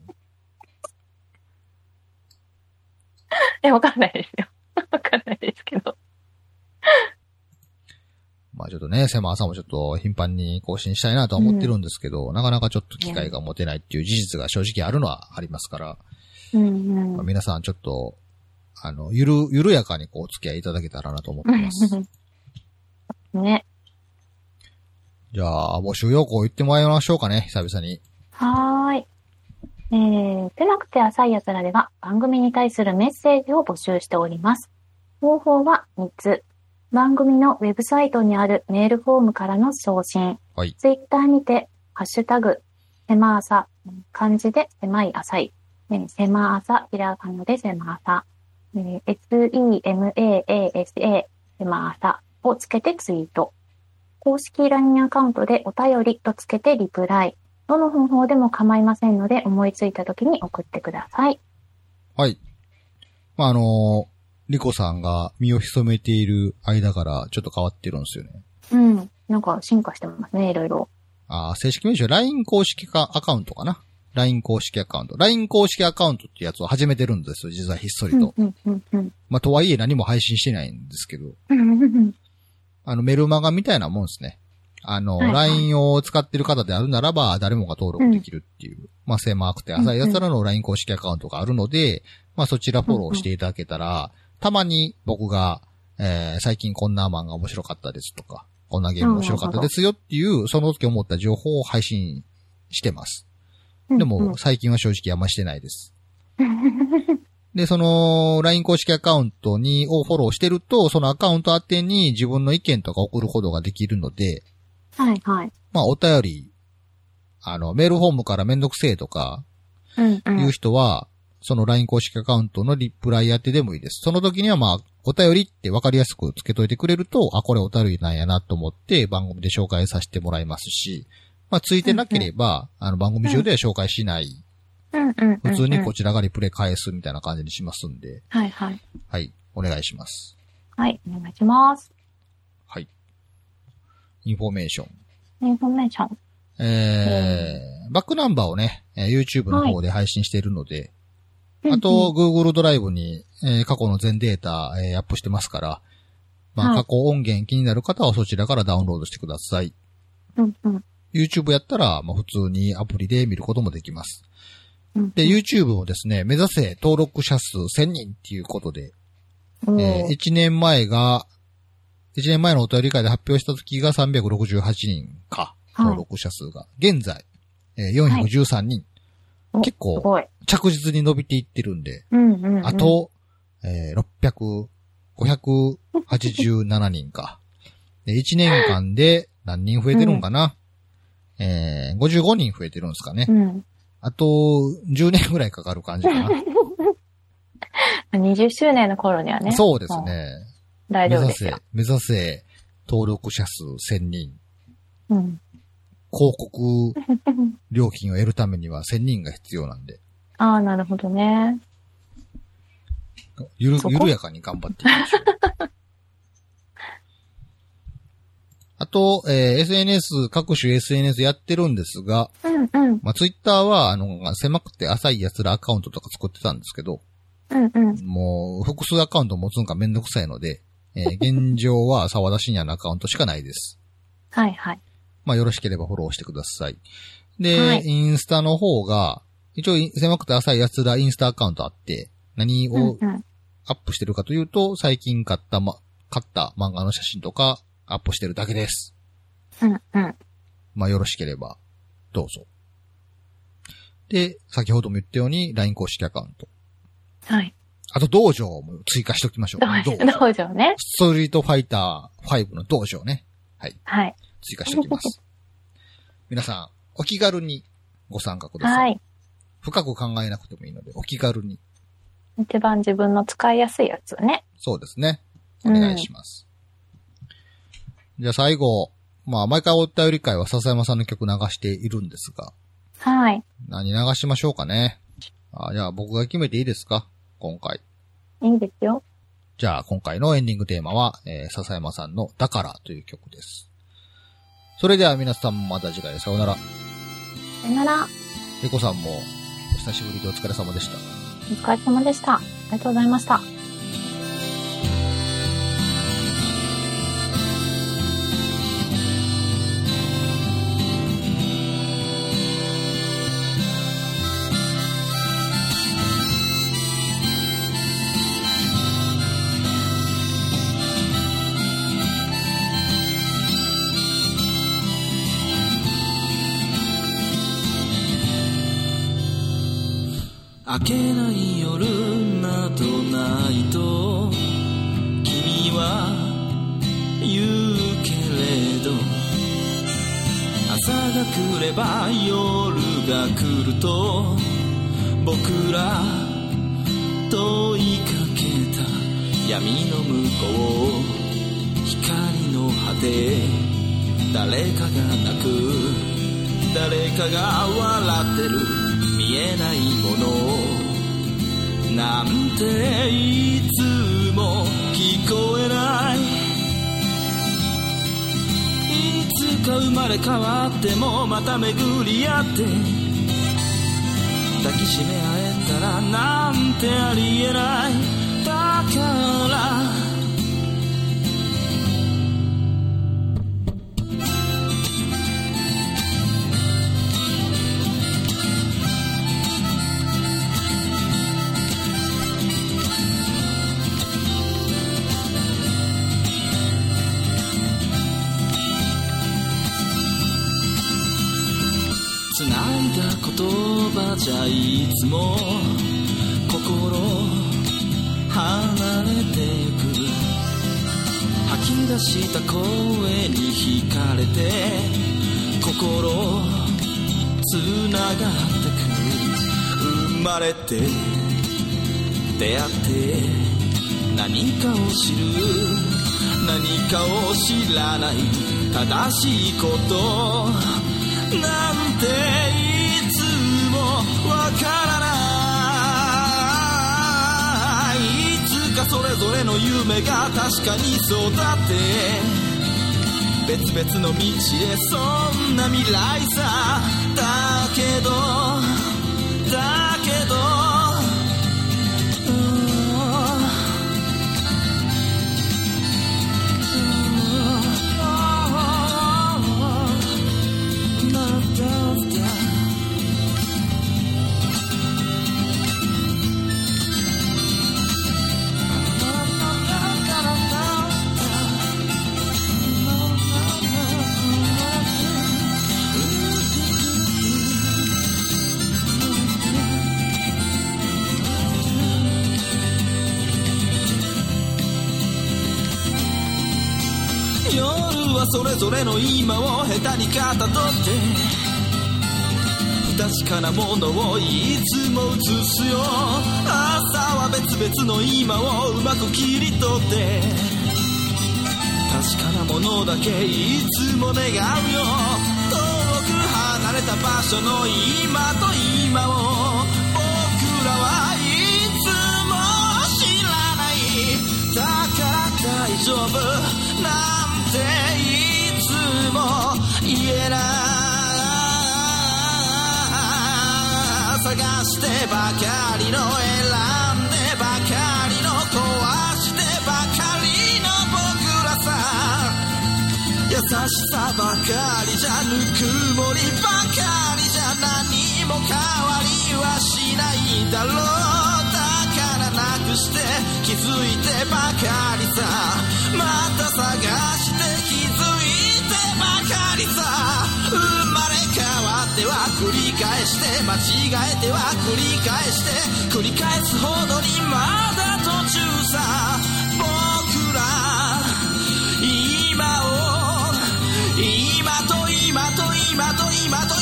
B: え、わかんないですよ。わかんないですけど。
A: まあちょっとね、セマさんもちょっと頻繁に更新したいなとは思ってるんですけど、なかなかちょっと機会が持てないっていう事実が正直あるのはありますから、
B: うん
A: まあ、皆さんちょっと、あの、ゆる、緩やかにこう、お付き合いいただけたらなと思ってます。
B: うん。ね。
A: じゃあ、募集要項言ってもらいましょうかね、久々に。
B: はーい。えー、狭くて浅い奴らでは番組に対するメッセージを募集しております。方法は3つ。番組のウェブサイトにあるメールフォームからの送信。
A: はい
B: ツイッターにて、ハッシュタグ、狭朝、漢字で狭い浅い。えー、狭朝、ひらがなで狭朝。えー s-e-m-a-a-s-a、狭朝をつけてツイート。公式 LINE アカウントでお便りとつけてリプライ。どの方法でも構いませんので、思いついた時に送ってください。
A: はい。まあ、あのリコさんが身を潜めている間からちょっと変わってるんですよね。
B: うん。なんか進化してますね、いろいろ。
A: あー正式名称 LINE 公式かアカウントかな？LINE 公式アカウント。LINE 公式アカウントってやつを始めてるんですよ、実はひっそりと。
B: うん、うん、うん、
A: まあ、とはいえ何も配信してないんですけど、
B: うん。
A: あの、メルマガみたいなもんですね。あの、
B: はいはい
A: LINE を使ってる方であるならば、誰もが登録できるっていう、まあ、狭くて浅い奴らの LINE 公式アカウントがあるので、まあ、そちらフォローしていただけたら、たまに僕が、えー、最近こんな漫画面白かったですとか、こんなゲーム面白かったですよっていう、その時思った情報を配信してます。でも、最近は正直あんましてないです。で、その、LINE 公式アカウントに、をフォローしてると、そのアカウント宛てに自分の意見とか送ることができるので、
B: はい、はい。
A: まあ、お便り、あの、メールフォームからめんどくせえとか、
B: うん、う。
A: いうん人は、その LINE 公式アカウントのリプライ宛てでもいいです。その時にはまあ、お便りって分かりやすくつけといてくれると、あ、これお便りなんやなと思って番組で紹介させてもらいますし、まあ、ついてなければ、あの、番組中では紹介しない。
B: うん、うん。
A: 普通にこ
B: っ
A: ちらがリプライ返すみたいな感じにしますんで、
B: はい、はい。
A: はい、お願いします。
B: はい、お願いします。
A: はい。インフォメーション。
B: インフォメーション。
A: えー、バックナンバーをね、えー YouTube の方で配信しているので、
B: うん
A: あと、、Google ドライブに、えー過去の全データ、えーアップしてますから、まあ、
B: はい
A: 過去音源気になる方はそちらからダウンロードしてください。
B: うん、うん。
A: YouTube やったら、まあ、普通にアプリで見ることもできます。
B: うん
A: で、YouTube もですね、目指せ登録者数1000人っていうことで、
B: おー
A: え1年前が、1年前のお便り会で発表した時が368人か、
B: はい
A: 登録者数が。現在、えー413人。
B: お
A: 結構。着実に伸びていってるんで、
B: うん、うんうん。
A: あ、と、えー600、587人か。で、1年間で何人増えてるんかな、えー、55人増えてるんですかね。
B: うん。
A: あと、10年ぐらいかかる感じかな。
B: 20周年の頃にはね。
A: そうです
B: も
A: ね。
B: う。大
A: 目指せ
B: 丈夫ですよ。、
A: 目指せ、登録者数1000人。
B: うん。
A: 広告料金を得るためには1000人が必要なんで、
B: ああ、なるほどね。
A: ゆる緩やかに頑張っていきましょう。あと、えー SNS、各種 SNS やってるんですが、
B: うん、うん。
A: まあ、ツイッターは、あの、狭くて浅い奴らアカウントとか作ってたんですけど、
B: うん、うん。
A: もう、複数アカウント持つんかめんどくさいので、えー現状は沢田信也のアカウントしかないです。
B: はい、はい。
A: まあ、よろしければフォローしてください。で、
B: はい
A: インスタの方が、一応、狭くて浅い奴らインスタアカウントあって、何を
B: うんうん。
A: アップしてるかというと、最近買ったま、買った漫画の写真とかアップしてるだけです。
B: うん、うん。
A: まあ、よろしければ、どうぞ。で、先ほども言ったように、LINE 公式アカウント。
B: はい。
A: あと、道場も追加しておきましょう。
B: 道場、道場ね。
A: ストリートファイター5の道場ね。はい。
B: はい。
A: 追加しておきます。皆さん、お気軽にご参加ください。
B: はい。
A: 深く考えなくてもいいので、お気軽に。
B: 一番自分の使いやすいやつね。
A: そうですね。お願いします。じゃあ最後、まあ、毎回お便り会は笹山さんの曲流しているんですが、
B: はい。
A: 何流しましょうかね。あじゃあ僕が決めていいですか？今回。
B: いいですよ。
A: じゃあ今回のエンディングテーマは、えー、笹山さんのだからという曲です。それでは皆さんまた次回さようなら。
B: さよなら。
A: エコさんもお久しぶりでお疲れ様でした。
B: お疲れ様でした。ありがとうございました。
C: 明けない夜などないと君は言うけれど朝が来れば夜が来ると僕ら問いかけた闇の向こう光の果て誰かが泣く誰かが笑ってる。見えないものなんていつも聞こえない。いつか生まれ変わってもまた巡り合って。抱きしめ合えたらなんてありえない。だからじゃいつも心離れてゆく吐き出した声に惹かれて心繋がってく生まれて出会って何かを知る何かを知らない正しいことなんていつがそれぞれの夢が確かにそうだって別々の道へそんな未来さだけどだけどはそれぞれの今を下手にかたどって確かなものをいつも映すよ。朝は別々の今をうまく切り取って確かなものだけいつも願うよ。遠く離れた場所の今と今を僕らはいつも知らない。だから大丈夫。なんていつも言えない探してばかりの選んでばかりの壊してばかりの僕らさ。優しさばかりじゃぬくもりばかりじゃ何も変わりはしないだろう。だからなくして気づいてばかりさ。また探して気ては繰り返して間違えては繰り返して繰り返すほどにまだ途中さ。僕ら今を今と今と今と今と